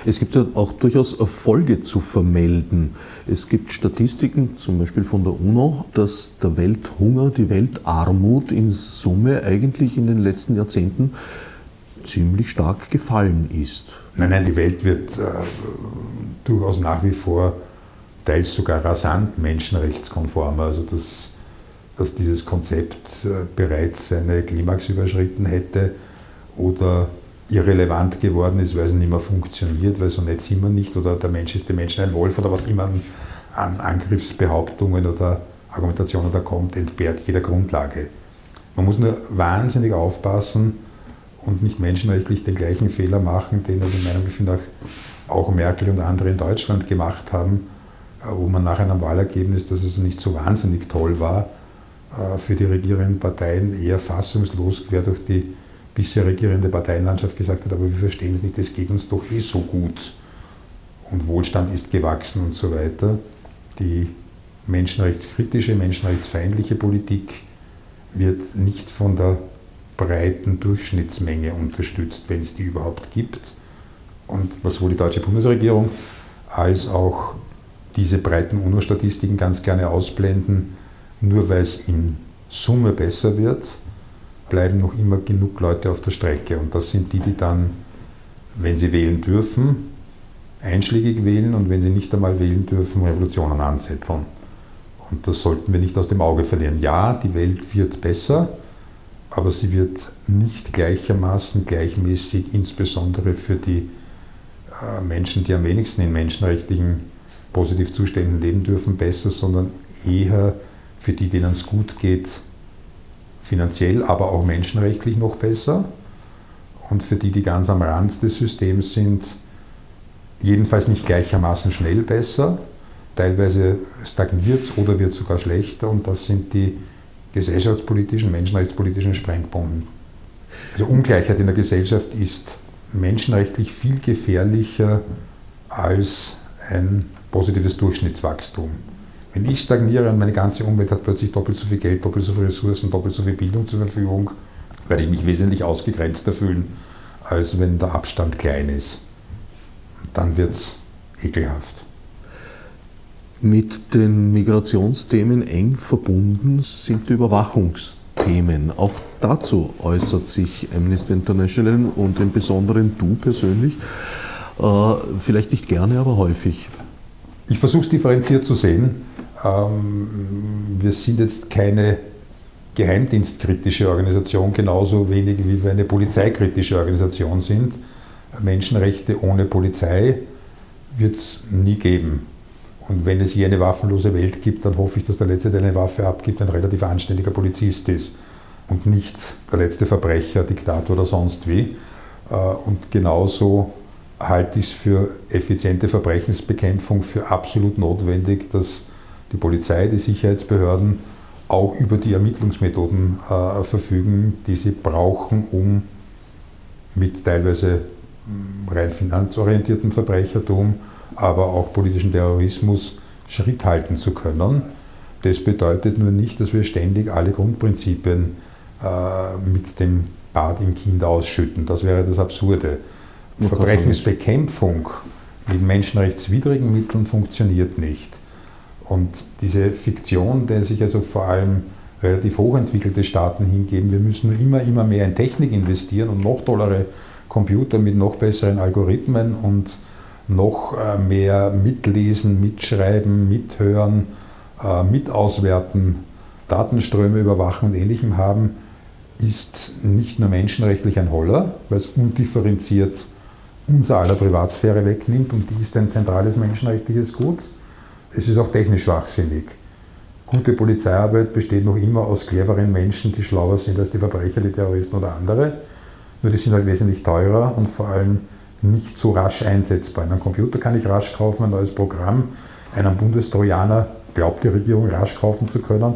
Es gibt auch durchaus Erfolge zu vermelden. Es gibt Statistiken, zum Beispiel von der UNO, dass der Welthunger, die Weltarmut in Summe eigentlich in den letzten Jahrzehnten ziemlich stark gefallen ist. Nein, nein, die Welt wird äh, durchaus nach wie vor teils sogar rasant menschenrechtskonformer. Also dass, dass dieses Konzept äh, bereits seine Klimax überschritten hätte oder irrelevant geworden ist, weil es nicht mehr funktioniert, weil so nett sind wir nicht oder der Mensch ist dem Menschen ein Wolf oder was immer an, an Angriffsbehauptungen oder Argumentationen da kommt, entbehrt jeder Grundlage. Man muss nur wahnsinnig aufpassen und nicht menschenrechtlich den gleichen Fehler machen, den also in meinem Gefühl nach auch Merkel und andere in Deutschland gemacht haben, äh, wo man nach einem Wahlergebnis, das also nicht so wahnsinnig toll war, äh, für die regierenden Parteien eher fassungslos quer durch die bisher regierende Parteienlandschaft gesagt hat, aber wir verstehen es nicht, es geht uns doch eh so gut und Wohlstand ist gewachsen und so weiter. Die menschenrechtskritische, menschenrechtsfeindliche Politik wird nicht von der breiten Durchschnittsmenge unterstützt, wenn es die überhaupt gibt. Und was sowohl die deutsche Bundesregierung als auch diese breiten UNO-Statistiken ganz gerne ausblenden, nur weil es in Summe besser wird, bleiben noch immer genug Leute auf der Strecke. Und das sind die, die dann, wenn sie wählen dürfen, einschlägig wählen und wenn sie nicht einmal wählen dürfen, Revolutionen anzetteln. Und das sollten wir nicht aus dem Auge verlieren. Ja, die Welt wird besser, aber sie wird nicht gleichermaßen, gleichmäßig, insbesondere für die äh, Menschen, die am wenigsten in menschenrechtlichen Positivzuständen leben dürfen, besser, sondern eher für die, denen es gut geht, finanziell, aber auch menschenrechtlich noch besser. Und für die, die ganz am Rand des Systems sind, jedenfalls nicht gleichermaßen schnell besser. Teilweise stagniert es oder wird sogar schlechter. Und das sind die gesellschaftspolitischen, menschenrechtspolitischen Sprengbomben. Also Ungleichheit in der Gesellschaft ist menschenrechtlich viel gefährlicher als ein positives Durchschnittswachstum. Wenn ich stagniere und meine ganze Umwelt hat plötzlich doppelt so viel Geld, doppelt so viele Ressourcen, doppelt so viel Bildung zur Verfügung, werde ich mich wesentlich ausgegrenzter fühlen, als wenn der Abstand klein ist. Dann wird es ekelhaft. Mit den Migrationsthemen eng verbunden sind die Überwachungsthemen. Auch dazu äußert sich Amnesty International und im Besonderen du persönlich. Äh, vielleicht nicht gerne, aber häufig. Ich versuche es differenziert zu sehen. Ähm, wir sind jetzt keine geheimdienstkritische Organisation, genauso wenig wie wir eine polizeikritische Organisation sind. Menschenrechte ohne Polizei wird es nie geben. Und wenn es hier eine waffenlose Welt gibt, dann hoffe ich, dass der Letzte, der eine Waffe abgibt, ein relativ anständiger Polizist ist und nicht der letzte Verbrecher, Diktator oder sonst wie. Äh, und genauso halte ich es für effiziente Verbrechensbekämpfung für absolut notwendig, dass die Polizei, die Sicherheitsbehörden auch über die Ermittlungsmethoden äh, verfügen, die sie brauchen, um mit teilweise hm, rein finanzorientiertem Verbrechertum, aber auch politischem Terrorismus Schritt halten zu können. Das bedeutet nur nicht, dass wir ständig alle Grundprinzipien äh, mit dem Bad im Kind ausschütten. Das wäre das Absurde. Verbrechensbekämpfung mit menschenrechtswidrigen Mitteln funktioniert nicht. Und diese Fiktion, der sich also vor allem relativ hochentwickelte Staaten hingeben, wir müssen immer, immer mehr in Technik investieren und noch tollere Computer mit noch besseren Algorithmen und noch äh, mehr mitlesen, mitschreiben, mithören, äh, mitauswerten, Datenströme überwachen und ähnlichem haben, ist nicht nur menschenrechtlich ein Holler, weil es undifferenziert unser aller Privatsphäre wegnimmt und die ist ein zentrales menschenrechtliches Gut, es ist auch technisch schwachsinnig. Gute Polizeiarbeit besteht noch immer aus cleveren Menschen, die schlauer sind als die Verbrecher, die Terroristen oder andere. Nur die sind halt wesentlich teurer und vor allem nicht so rasch einsetzbar. Einen Computer kann ich rasch kaufen, ein neues Programm. Einen Bundestrojaner glaubt die Regierung rasch kaufen zu können,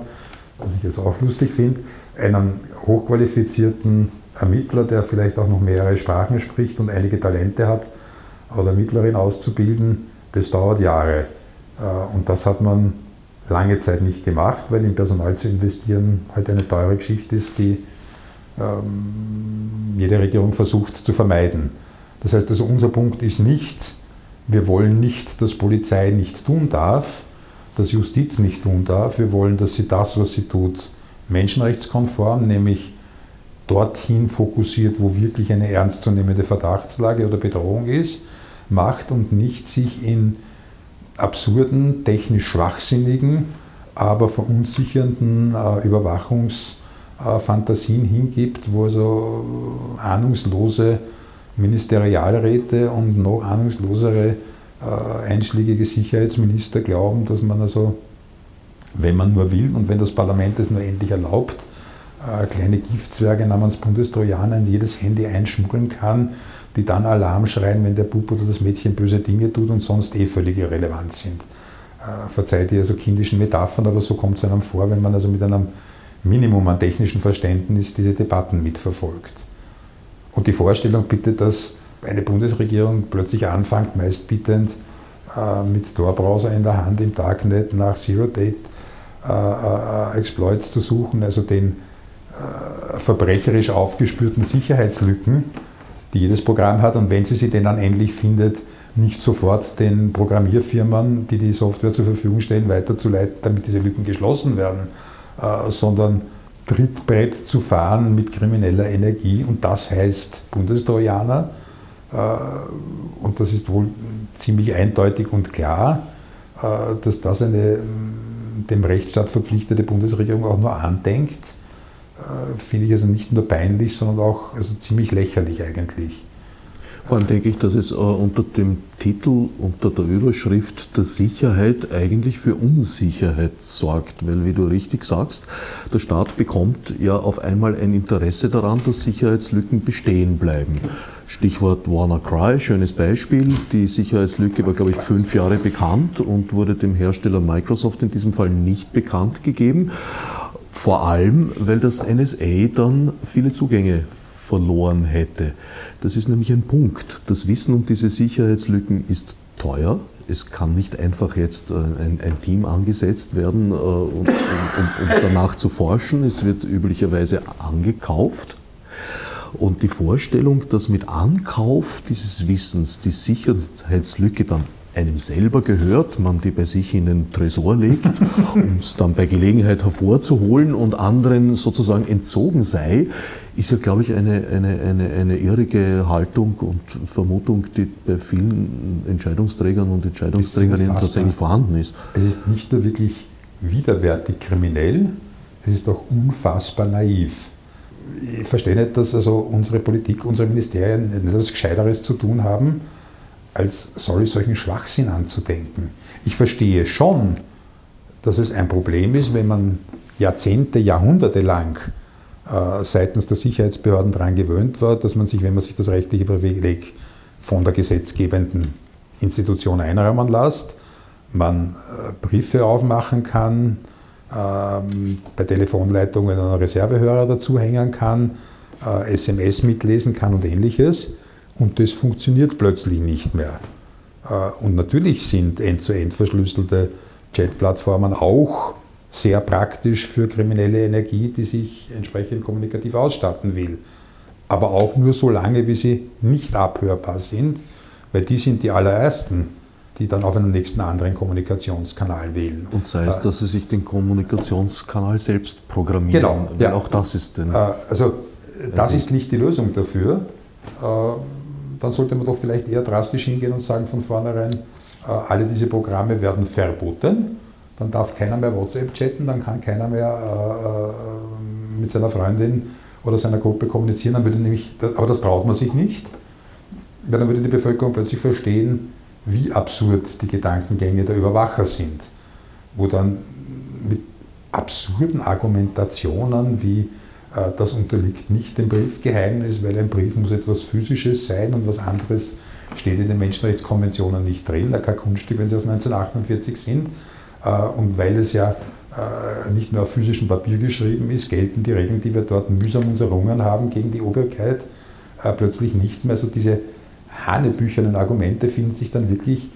was ich jetzt auch lustig finde. Einen hochqualifizierten Ermittler, der vielleicht auch noch mehrere Sprachen spricht und einige Talente hat, oder Ermittlerin auszubilden, das dauert Jahre. Äh, und das hat man lange Zeit nicht gemacht, weil in Personal zu investieren halt eine teure Geschichte ist, die ähm, jede Regierung versucht zu vermeiden. Das heißt also, unser Punkt ist nicht, wir wollen nicht, dass Polizei nicht tun darf, dass Justiz nicht tun darf. Wir wollen, dass sie das, was sie tut, menschenrechtskonform, nämlich dorthin fokussiert, wo wirklich eine ernstzunehmende Verdachtslage oder Bedrohung ist, macht und nicht sich in absurden, technisch schwachsinnigen, aber verunsichernden äh, Überwachungsfantasien hingibt, wo also ahnungslose Ministerialräte und noch ahnungslosere äh, einschlägige Sicherheitsminister glauben, dass man also, wenn man nur will und wenn das Parlament es nur endlich erlaubt, äh, kleine Giftzwerge namens Bundestrojaner in jedes Handy einschmuggeln kann, die dann Alarm schreien, wenn der Bub oder das Mädchen böse Dinge tut und sonst eh völlig irrelevant sind. Äh, verzeiht ihr so kindischen Metaphern, aber so kommt es einem vor, wenn man also mit einem Minimum an technischem Verständnis diese Debatten mitverfolgt. Und die Vorstellung bitte, dass eine Bundesregierung plötzlich anfängt, meist bietend äh, mit Tor-Browser in der Hand im Darknet nach Zero-Date-Exploits äh, zu suchen, also den verbrecherisch aufgespürten Sicherheitslücken, die jedes Programm hat und wenn sie sie denn dann endlich findet, nicht sofort den Programmierfirmen, die die Software zur Verfügung stellen, weiterzuleiten, damit diese Lücken geschlossen werden, äh, sondern Trittbrett zu fahren mit krimineller Energie und das heißt Bundestrojaner. Äh, und das ist wohl ziemlich eindeutig und klar, äh, dass das eine dem Rechtsstaat verpflichtete Bundesregierung auch nur andenkt finde ich also nicht nur peinlich, sondern auch also ziemlich lächerlich eigentlich. Vor allem denke ich, dass es äh, unter dem Titel, unter der Überschrift der Sicherheit eigentlich für Unsicherheit sorgt, weil, wie du richtig sagst, der Staat bekommt ja auf einmal ein Interesse daran, dass Sicherheitslücken bestehen bleiben. Stichwort WannaCry, schönes Beispiel. Die Sicherheitslücke war, glaube ich, fünf Jahre bekannt und wurde dem Hersteller Microsoft in diesem Fall nicht bekannt gegeben. Vor allem, weil das NSA dann viele Zugänge verloren hätte. Das ist nämlich ein Punkt. Das Wissen um diese Sicherheitslücken ist teuer. Es kann nicht einfach jetzt äh, ein, ein Team angesetzt werden, um, um, um danach zu forschen. Es wird üblicherweise angekauft. Und die Vorstellung, dass mit Ankauf dieses Wissens die Sicherheitslücke dann einem selber gehört, man die bei sich in den Tresor legt, um es dann bei Gelegenheit hervorzuholen und anderen sozusagen entzogen sei, ist ja, glaube ich, eine, eine, eine, eine irrige Haltung und Vermutung, die bei vielen Entscheidungsträgern und Entscheidungsträgerinnen tatsächlich vorhanden ist. Es ist nicht nur wirklich widerwärtig kriminell, es ist auch unfassbar naiv. Ich verstehe nicht, dass also unsere Politik, unsere Ministerien etwas Gescheiteres zu tun haben, als sorry, solchen Schwachsinn anzudenken. Ich verstehe schon, dass es ein Problem ist, wenn man Jahrzehnte, Jahrhunderte lang äh, seitens der Sicherheitsbehörden daran gewöhnt war, dass man sich, wenn man sich das rechtliche Privileg von der gesetzgebenden Institution einräumen lässt, man äh, Briefe aufmachen kann, äh, bei Telefonleitungen einen Reservehörer dazuhängen kann, äh, SMS mitlesen kann und ähnliches. Und das funktioniert plötzlich nicht mehr. Äh, und natürlich sind end-zu-end verschlüsselte Chat-Plattformen auch sehr praktisch für kriminelle Energie, die sich entsprechend kommunikativ ausstatten will. Aber auch nur so lange, wie sie nicht abhörbar sind, weil die sind die allerersten, die dann auf einen nächsten anderen Kommunikationskanal wählen. Und sei es, äh, dass sie sich den Kommunikationskanal selbst programmieren. Genau. Ja. Auch das ist denn. Äh, also, das ist nicht die Lösung dafür dann sollte man doch vielleicht eher drastisch hingehen und sagen von vornherein, äh, alle diese Programme werden verboten. Dann darf keiner mehr WhatsApp chatten, dann kann keiner mehr äh, äh, mit seiner Freundin oder seiner Gruppe kommunizieren. Dann würde nämlich, aber das traut man sich nicht. Weil dann würde die Bevölkerung plötzlich verstehen, wie absurd die Gedankengänge der Überwacher sind. Wo dann mit absurden Argumentationen wie das unterliegt nicht dem Briefgeheimnis, weil ein Brief muss etwas Physisches sein und was anderes steht in den Menschenrechtskonventionen nicht drin, da kein Kunststück, wenn sie aus 1948 sind. Äh, und weil es ja nicht mehr auf physischem Papier geschrieben ist, gelten die Regeln, die wir dort mühsam uns errungen haben gegen die Obrigkeit, plötzlich nicht mehr. Also diese hanebüchernen Argumente finden sich dann wirklich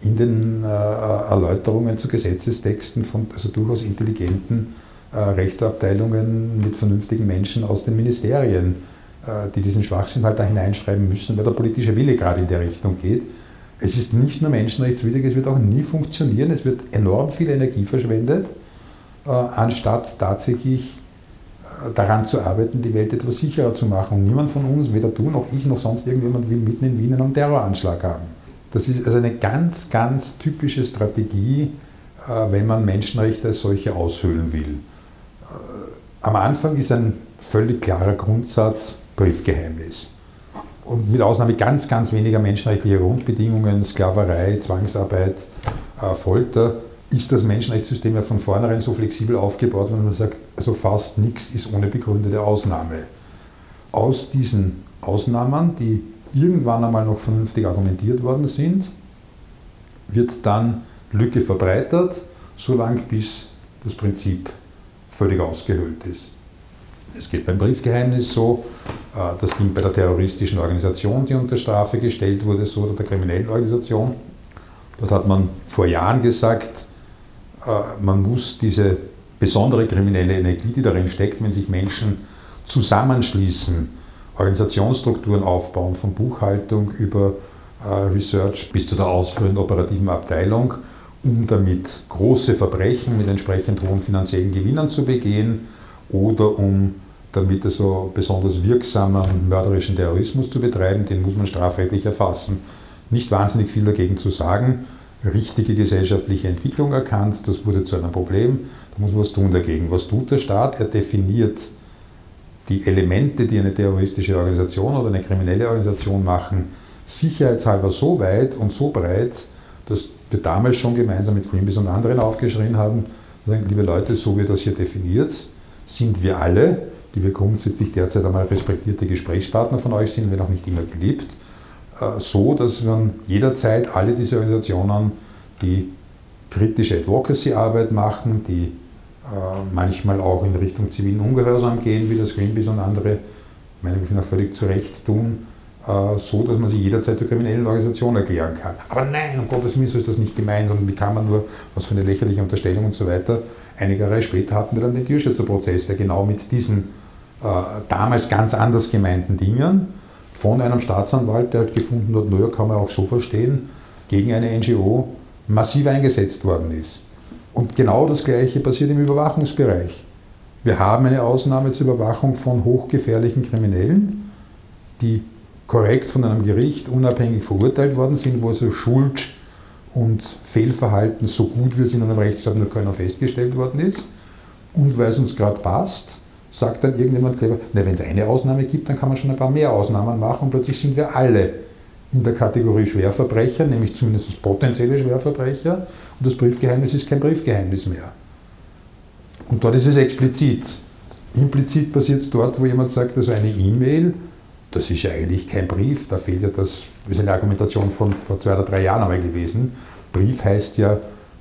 in den Erläuterungen zu Gesetzestexten von also durchaus intelligenten Rechtsabteilungen mit vernünftigen Menschen aus den Ministerien äh, die diesen Schwachsinn halt da hineinschreiben müssen, weil der politische Wille gerade in der Richtung geht. Es ist nicht nur menschenrechtswidrig, es wird auch nie funktionieren. Es wird enorm viel Energie verschwendet, äh, anstatt tatsächlich äh, daran zu arbeiten, die Welt etwas sicherer zu machen. Und niemand von uns, weder du noch ich noch sonst irgendjemand, will mitten in Wien einen Terroranschlag haben. Das ist also eine ganz, ganz typische Strategie, wenn man Menschenrechte als solche aushöhlen will. Am Anfang ist ein völlig klarer Grundsatz, Briefgeheimnis. Und mit Ausnahme ganz, ganz weniger menschenrechtlicher Grundbedingungen, Sklaverei, Zwangsarbeit, äh, Folter, ist das Menschenrechtssystem ja von vornherein so flexibel aufgebaut, wenn man sagt, also fast nichts ist ohne begründete Ausnahme. Aus diesen Ausnahmen, die irgendwann einmal noch vernünftig argumentiert worden sind, wird dann Lücke verbreitert, solange bis das Prinzip völlig ausgehöhlt ist. Es geht beim Briefgeheimnis so, äh, das ging bei der terroristischen Organisation, die unter Strafe gestellt wurde, so oder der kriminellen Organisation. Dort hat man vor Jahren gesagt, äh, man muss diese besondere kriminelle Energie, die darin steckt, wenn sich Menschen zusammenschließen, Organisationsstrukturen aufbauen, von Buchhaltung über äh, Research bis zu der ausführenden operativen Abteilung, um damit große Verbrechen mit entsprechend hohen finanziellen Gewinnen zu begehen oder um damit also besonders wirksamen mörderischen Terrorismus zu betreiben, den muss man strafrechtlich erfassen. Nicht wahnsinnig viel dagegen zu sagen. Richtige gesellschaftliche Entwicklung erkannt, das wurde zu einem Problem, da muss man was tun dagegen. Was tut der Staat? Er definiert die Elemente, die eine terroristische Organisation oder eine kriminelle Organisation machen, sicherheitshalber so weit und so breit, dass wir damals schon gemeinsam mit Greenpeace und anderen aufgeschrien haben, liebe Leute, so wird das hier definiert, sind wir alle, die wir grundsätzlich derzeit einmal respektierte Gesprächspartner von euch sind, wenn auch nicht immer geliebt, äh, so, dass man jederzeit alle diese Organisationen, die kritische Advocacy-Arbeit machen, die äh, manchmal auch in Richtung zivilen Ungehorsam gehen, wie das Greenpeace und andere, meiner Meinung nach völlig zu Recht tun, so, dass man sie jederzeit zur kriminellen Organisation erklären kann. Aber nein, um Gottes Willen so ist das nicht gemeint und wie kann man nur, was für eine lächerliche Unterstellung und so weiter. Einige Jahre später hatten wir dann den Tierschützerprozess, der genau mit diesen äh, damals ganz anders gemeinten Dingen von einem Staatsanwalt, der halt gefunden hat, naja, kann man auch so verstehen, gegen eine NGO massiv eingesetzt worden ist. Und genau das Gleiche passiert im Überwachungsbereich. Wir haben eine Ausnahme zur Überwachung von hochgefährlichen Kriminellen, die korrekt von einem Gericht unabhängig verurteilt worden sind, wo also Schuld und Fehlverhalten so gut wie es in einem Rechtsstaat nur keiner festgestellt worden ist. Und weil es uns gerade passt, sagt dann irgendjemand clever, wenn es eine Ausnahme gibt, dann kann man schon ein paar mehr Ausnahmen machen und plötzlich sind wir alle in der Kategorie Schwerverbrecher, nämlich zumindest potenzielle Schwerverbrecher und das Briefgeheimnis ist kein Briefgeheimnis mehr. Und dort ist es explizit. Implizit passiert es dort, wo jemand sagt, also eine E-Mail, das ist ja eigentlich kein Brief, da fehlt ja das, das ist eine Argumentation von vor zwei oder drei Jahren einmal gewesen. Brief heißt ja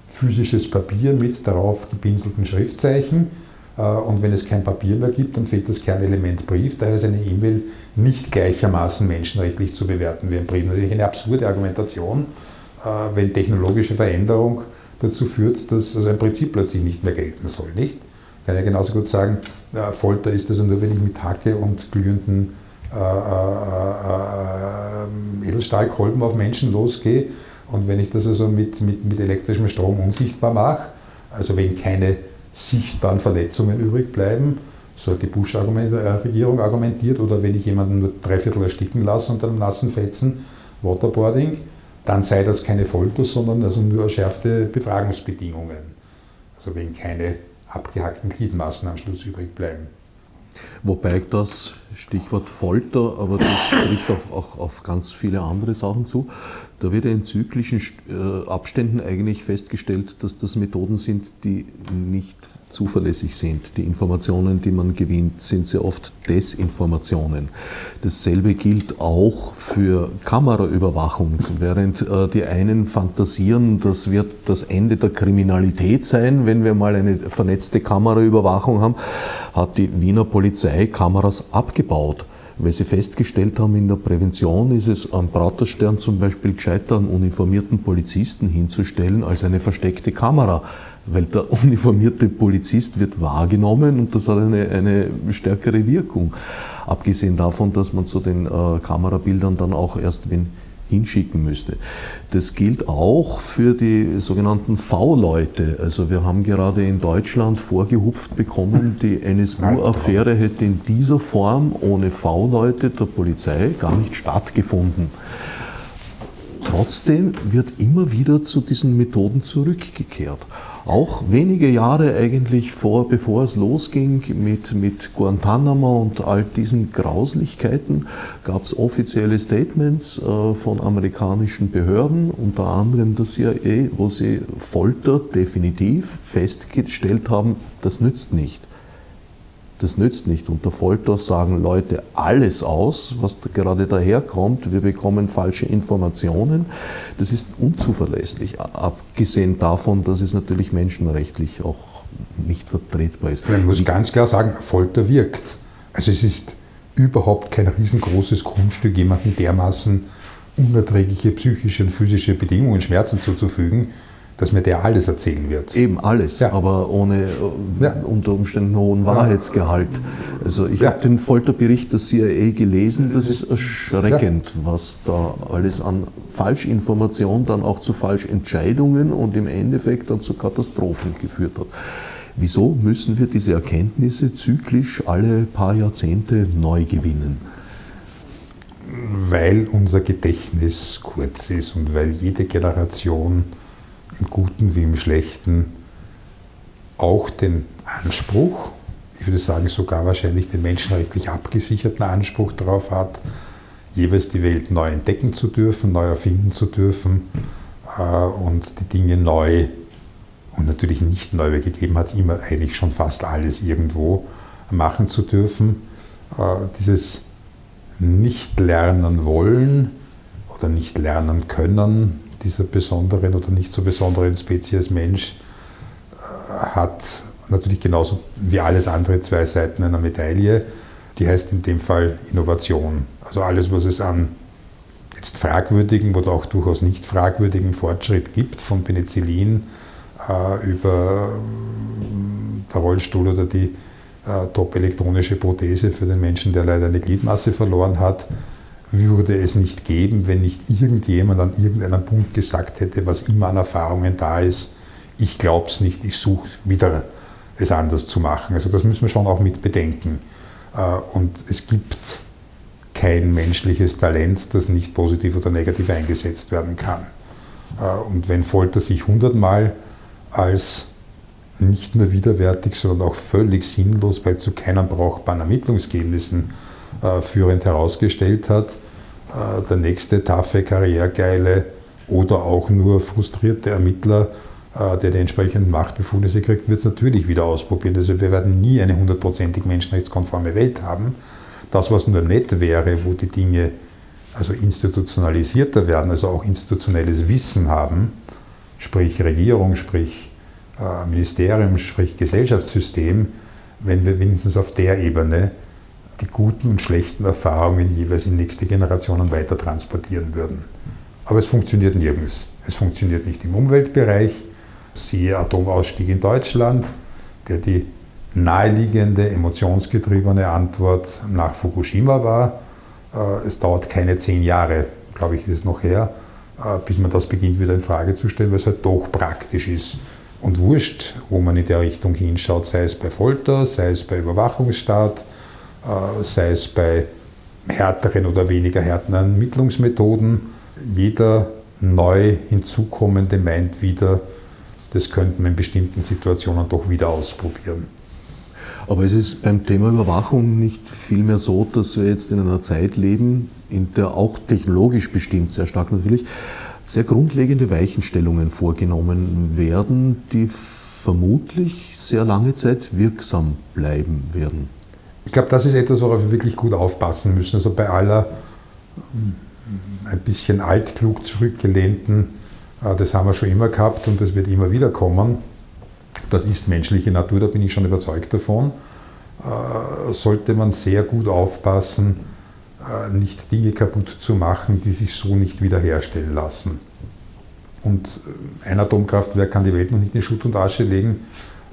physisches Papier mit darauf gepinselten Schriftzeichen äh, und wenn es kein Papier mehr gibt, dann fehlt das Kernelement Brief. Daher ist eine E-Mail nicht gleichermaßen menschenrechtlich zu bewerten wie ein Brief. Das ist eine absurde Argumentation, äh, wenn technologische Veränderung dazu führt, dass also ein Prinzip plötzlich nicht mehr gelten soll. Nicht? Ich kann ja genauso gut sagen, äh, Folter ist also nur, wenn ich mit Hacke und glühenden Edelstahlkolben auf Menschen losgehe und wenn ich das also mit, mit, mit elektrischem Strom unsichtbar mache, also wenn keine sichtbaren Verletzungen übrig bleiben, so hat die Bush-Regierung argumentiert, oder wenn ich jemanden nur dreiviertel ersticken lasse unter einem nassen Fetzen, Waterboarding, dann sei das keine Folter, sondern also nur erschärfte Befragungsbedingungen. Also wenn keine abgehackten Gliedmaßen am Schluss übrig bleiben. Wobei das Stichwort Folter, aber das trifft auch, auch auf ganz viele andere Sachen zu. Da wird ja in zyklischen äh, Abständen eigentlich festgestellt, dass das Methoden sind, die nicht zuverlässig sind. Die Informationen, die man gewinnt, sind sehr oft Desinformationen. Dasselbe gilt auch für Kameraüberwachung. Während äh, die einen fantasieren, das wird das Ende der Kriminalität sein, wenn wir mal eine vernetzte Kameraüberwachung haben, hat die Wiener Polizei Kameras abgebaut weil sie festgestellt haben, in der Prävention ist es am Praterstern zum Beispiel gescheiter, einen uniformierten Polizisten hinzustellen, als eine versteckte Kamera. Weil der uniformierte Polizist wird wahrgenommen und das hat eine, eine stärkere Wirkung. Abgesehen davon, dass man zu den äh, Kamerabildern dann auch erst, wenn hinschicken müsste. Das gilt auch für die sogenannten V-Leute. Also wir haben gerade in Deutschland vorgehupft bekommen, die NSU-Affäre hätte in dieser Form ohne V-Leute der Polizei gar nicht stattgefunden. Trotzdem wird immer wieder zu diesen Methoden zurückgekehrt. Auch wenige Jahre eigentlich vor, bevor es losging mit, mit Guantanamo und all diesen Grauslichkeiten, gab es offizielle Statements äh, von amerikanischen Behörden, unter anderem der CIA, wo sie Folter definitiv festgestellt haben, das nützt nicht. Das nützt nicht. Unter Folter sagen Leute alles aus, was da gerade daherkommt. Wir bekommen falsche Informationen. Das ist unzuverlässig, abgesehen davon, dass es natürlich menschenrechtlich auch nicht vertretbar ist. Man muss ganz klar sagen, Folter wirkt. Also es ist überhaupt kein riesengroßes Kunststück, jemandem dermaßen unerträgliche psychische und physische Bedingungen, Schmerzen zuzufügen, dass mir der alles erzählen wird. Eben alles, ja. aber ohne ja. unter Umständen hohen Wahrheitsgehalt. Also ich ja. habe den Folterbericht der CIA gelesen, das ist erschreckend, was da alles an Falschinformation dann auch zu Falschentscheidungen und im Endeffekt dann zu Katastrophen geführt hat. Wieso müssen wir diese Erkenntnisse zyklisch alle paar Jahrzehnte neu gewinnen? Weil unser Gedächtnis kurz ist und weil jede Generation im Guten wie im Schlechten auch den Anspruch, ich würde sagen sogar wahrscheinlich den menschenrechtlich abgesicherten Anspruch darauf hat, jeweils die Welt neu entdecken zu dürfen, neu erfinden zu dürfen äh, und die Dinge neu und natürlich nicht neu, weil gegeben hat es immer eigentlich schon fast alles irgendwo machen zu dürfen. Äh, dieses nicht lernen wollen oder nicht lernen können, dieser besonderen oder nicht so besonderen Spezies Mensch äh, hat natürlich genauso wie alles andere zwei Seiten einer Medaille. Die heißt in dem Fall Innovation. Also alles, was es an jetzt fragwürdigen oder auch durchaus nicht fragwürdigen Fortschritt gibt, von Penicillin äh, über äh, der Rollstuhl oder die äh, top-elektronische Prothese für den Menschen, der leider eine Gliedmasse verloren hat, würde es nicht geben, wenn nicht irgendjemand an irgendeinem Punkt gesagt hätte, was immer an Erfahrungen da ist, ich glaube es nicht, ich suche wieder es anders zu machen. Also das müssen wir schon auch mit bedenken. Äh, und es gibt kein menschliches Talent, das nicht positiv oder negativ eingesetzt werden kann. Äh, und wenn Folter sich hundertmal als nicht nur widerwärtig, sondern auch völlig sinnlos bei zu keinem brauchbaren Ermittlungsergebnissen äh, führend herausgestellt hat. Äh, der nächste taffe, karrieregeile oder auch nur frustrierte Ermittler, äh, der die entsprechenden Machtbefugnis kriegt, wird es natürlich wieder ausprobieren. Also wir werden nie eine hundertprozentig menschenrechtskonforme Welt haben. Das, was nur nett wäre, wo die Dinge also institutionalisierter werden, also auch institutionelles Wissen haben, sprich Regierung, sprich Ministerium, sprich Gesellschaftssystem, wenn wir wenigstens auf der Ebene die guten und schlechten Erfahrungen jeweils in nächste Generationen weiter transportieren würden. Aber es funktioniert nirgends. Es funktioniert nicht im Umweltbereich. Siehe Atomausstieg in Deutschland, der die naheliegende, emotionsgetriebene Antwort nach Fukushima war. Äh, es dauert keine zehn Jahre, glaube ich, ist es noch her, äh, bis man das beginnt wieder in Frage zu stellen, weil es halt doch praktisch ist. Und wurscht, wo man in der Richtung hinschaut, sei es bei Folter, sei es bei Überwachungsstaat, sei es bei härteren oder weniger härteren Ermittlungsmethoden. Jeder neu hinzukommende meint wieder, das könnten wir in bestimmten Situationen doch wieder ausprobieren. Aber es ist beim Thema Überwachung nicht vielmehr so, dass wir jetzt in einer Zeit leben, in der auch technologisch bestimmt, sehr stark natürlich, sehr grundlegende Weichenstellungen vorgenommen werden, die vermutlich sehr lange Zeit wirksam bleiben werden. Ich glaube, das ist etwas, worauf wir wirklich gut aufpassen müssen. Also bei aller hm, ein bisschen altklug zurückgelehnten, äh, das haben wir schon immer gehabt und das wird immer wieder kommen. Das ist menschliche Natur, da bin ich schon überzeugt davon. Äh, sollte man sehr gut aufpassen, äh, nicht Dinge kaputt zu machen, die sich so nicht wiederherstellen lassen. Und ein Atomkraftwerk kann die Welt noch nicht in Schutt und Asche legen.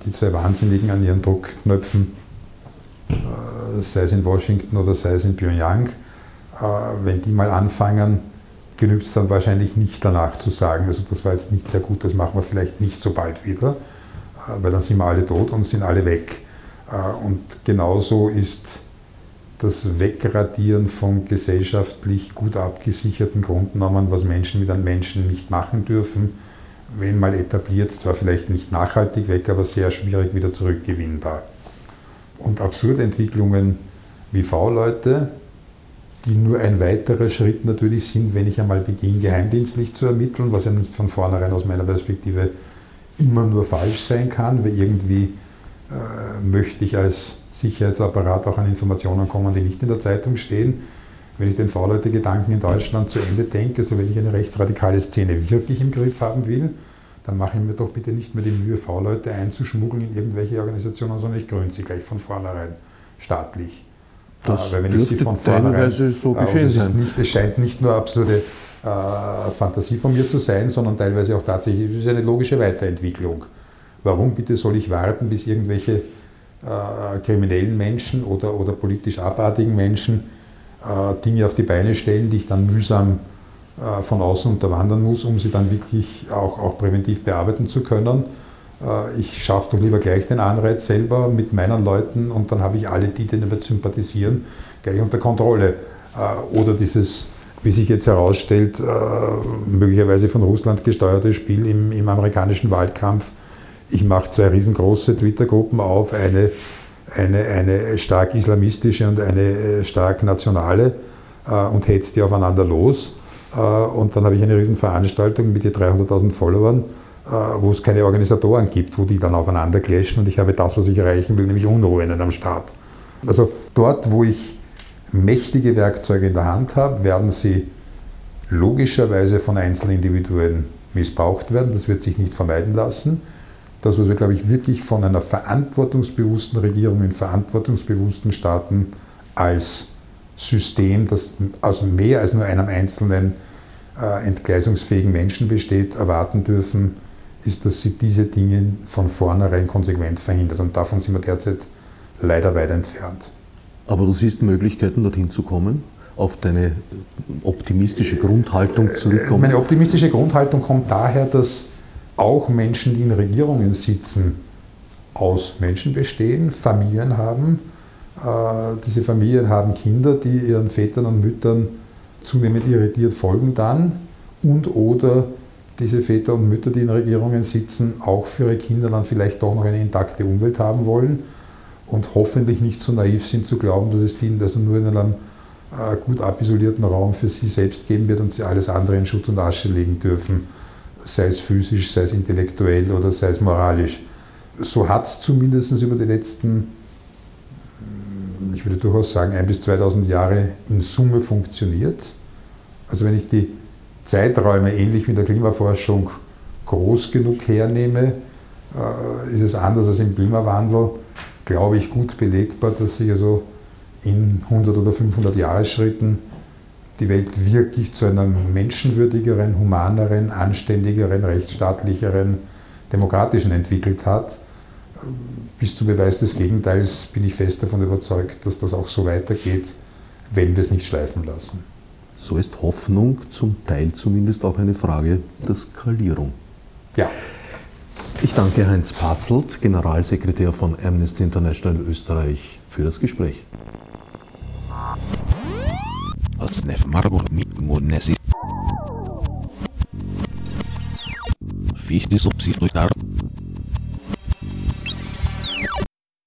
Die zwei Wahnsinnigen an ihren Druckknöpfen, sei es in Washington oder sei es in Pyongyang, wenn die mal anfangen, genügt es dann wahrscheinlich nicht danach zu sagen, also das war jetzt nicht sehr gut, das machen wir vielleicht nicht so bald wieder, weil dann sind wir alle tot und sind alle weg. Äh, und genauso ist das Wegradieren von gesellschaftlich gut abgesicherten Grundnormen, was Menschen mit einem Menschen nicht machen dürfen, wenn mal etabliert, zwar vielleicht nicht nachhaltig weg, aber sehr schwierig wieder zurückgewinnbar. Und absurde Entwicklungen wie V-Leute, die nur ein weiterer Schritt natürlich sind, wenn ich einmal beginne, geheimdienstlich zu ermitteln, was ja nicht von vornherein aus meiner Perspektive immer nur falsch sein kann, weil irgendwie äh, möchte ich als Sicherheitsapparat auch an Informationen kommen, die nicht in der Zeitung stehen. Wenn ich den V-Leute-Gedanken in Deutschland zu Ende denke, also wenn ich eine rechtsradikale Szene wirklich im Griff haben will, dann mache ich mir doch bitte nicht mehr die Mühe, V-Leute einzuschmuggeln in irgendwelche Organisationen, sondern ich gründe sie gleich von vornherein staatlich. Das äh, dürfte teilweise so äh, geschehen sein. Nicht, es scheint nicht nur absolute äh, Fantasie von mir zu sein, sondern teilweise auch tatsächlich, es ist eine logische Weiterentwicklung. Warum bitte soll ich warten, bis irgendwelche äh, kriminellen Menschen oder, oder politisch abartigen Menschen äh, Dinge auf die Beine stellen, die ich dann mühsam äh, von außen unterwandern muss, um sie dann wirklich auch, auch präventiv bearbeiten zu können. Äh, ich schaffe doch lieber gleich den Anreiz selber mit meinen Leuten und dann habe ich alle, die damit sympathisieren, gleich unter Kontrolle. Äh, oder dieses, wie sich jetzt herausstellt, äh, möglicherweise von Russland gesteuerte Spiel im, im amerikanischen Wahlkampf ich mache zwei riesengroße Twitter-Gruppen auf, eine, eine, eine stark islamistische und eine äh, stark nationale äh, und hetze die aufeinander los. Äh, und dann habe ich eine Riesenveranstaltung mit 300.000 Followern, äh, wo es keine Organisatoren gibt, wo die dann aufeinander clashen und ich habe das, was ich erreichen will, nämlich Unruhe in einem Staat. Also dort, wo ich mächtige Werkzeuge in der Hand habe, werden sie logischerweise von Einzelindividuen missbraucht werden. Das wird sich nicht vermeiden lassen das, was wir, glaube ich, wirklich von einer verantwortungsbewussten Regierung in verantwortungsbewussten Staaten als System, das aus mehr als nur einem einzelnen äh, entgleisungsfähigen Menschen besteht, erwarten dürfen, ist, dass sie diese Dinge von vornherein konsequent verhindert. Und davon sind wir derzeit leider weit entfernt. Aber du siehst Möglichkeiten, dorthin zu kommen? auf deine optimistische Grundhaltung zurückkommen? Meine optimistische Grundhaltung kommt daher, dass auch Menschen, die in Regierungen sitzen, aus Menschen bestehen, Familien haben. Äh, diese Familien haben Kinder, die ihren Vätern und Müttern zunehmend irritiert folgen dann und oder diese Väter und Mütter, die in Regierungen sitzen, auch für ihre Kinder dann vielleicht doch noch eine intakte Umwelt haben wollen und hoffentlich nicht so naiv sind zu glauben, dass es die also nur in einem äh, gut abisolierten Raum für sie selbst geben wird und sie alles andere in Schutt und Asche legen dürfen sei es physisch, sei es intellektuell oder sei es moralisch. So hat es zumindest über die letzten, ich würde durchaus sagen, ein bis 2000 Jahre in Summe funktioniert. Also wenn ich die Zeiträume ähnlich wie in der Klimaforschung groß genug hernehme, äh, ist es anders als im Klimawandel, glaube ich, gut belegbar, dass sich also in 100 oder 500 Jahresschritten die Welt wirklich zu einer menschenwürdigeren, humaneren, anständigeren, rechtsstaatlicheren, demokratischen entwickelt hat. Bis zum Beweis des Gegenteils bin ich fest davon überzeugt, dass das auch so weitergeht, wenn wir es nicht schleifen lassen. So ist Hoffnung zum Teil zumindest auch eine Frage der Skalierung. Ja. Ich danke Heinz Patzelt, Generalsekretär von Amnesty International Österreich, für das Gespräch. Marburg Nesi. Fichte subsidiar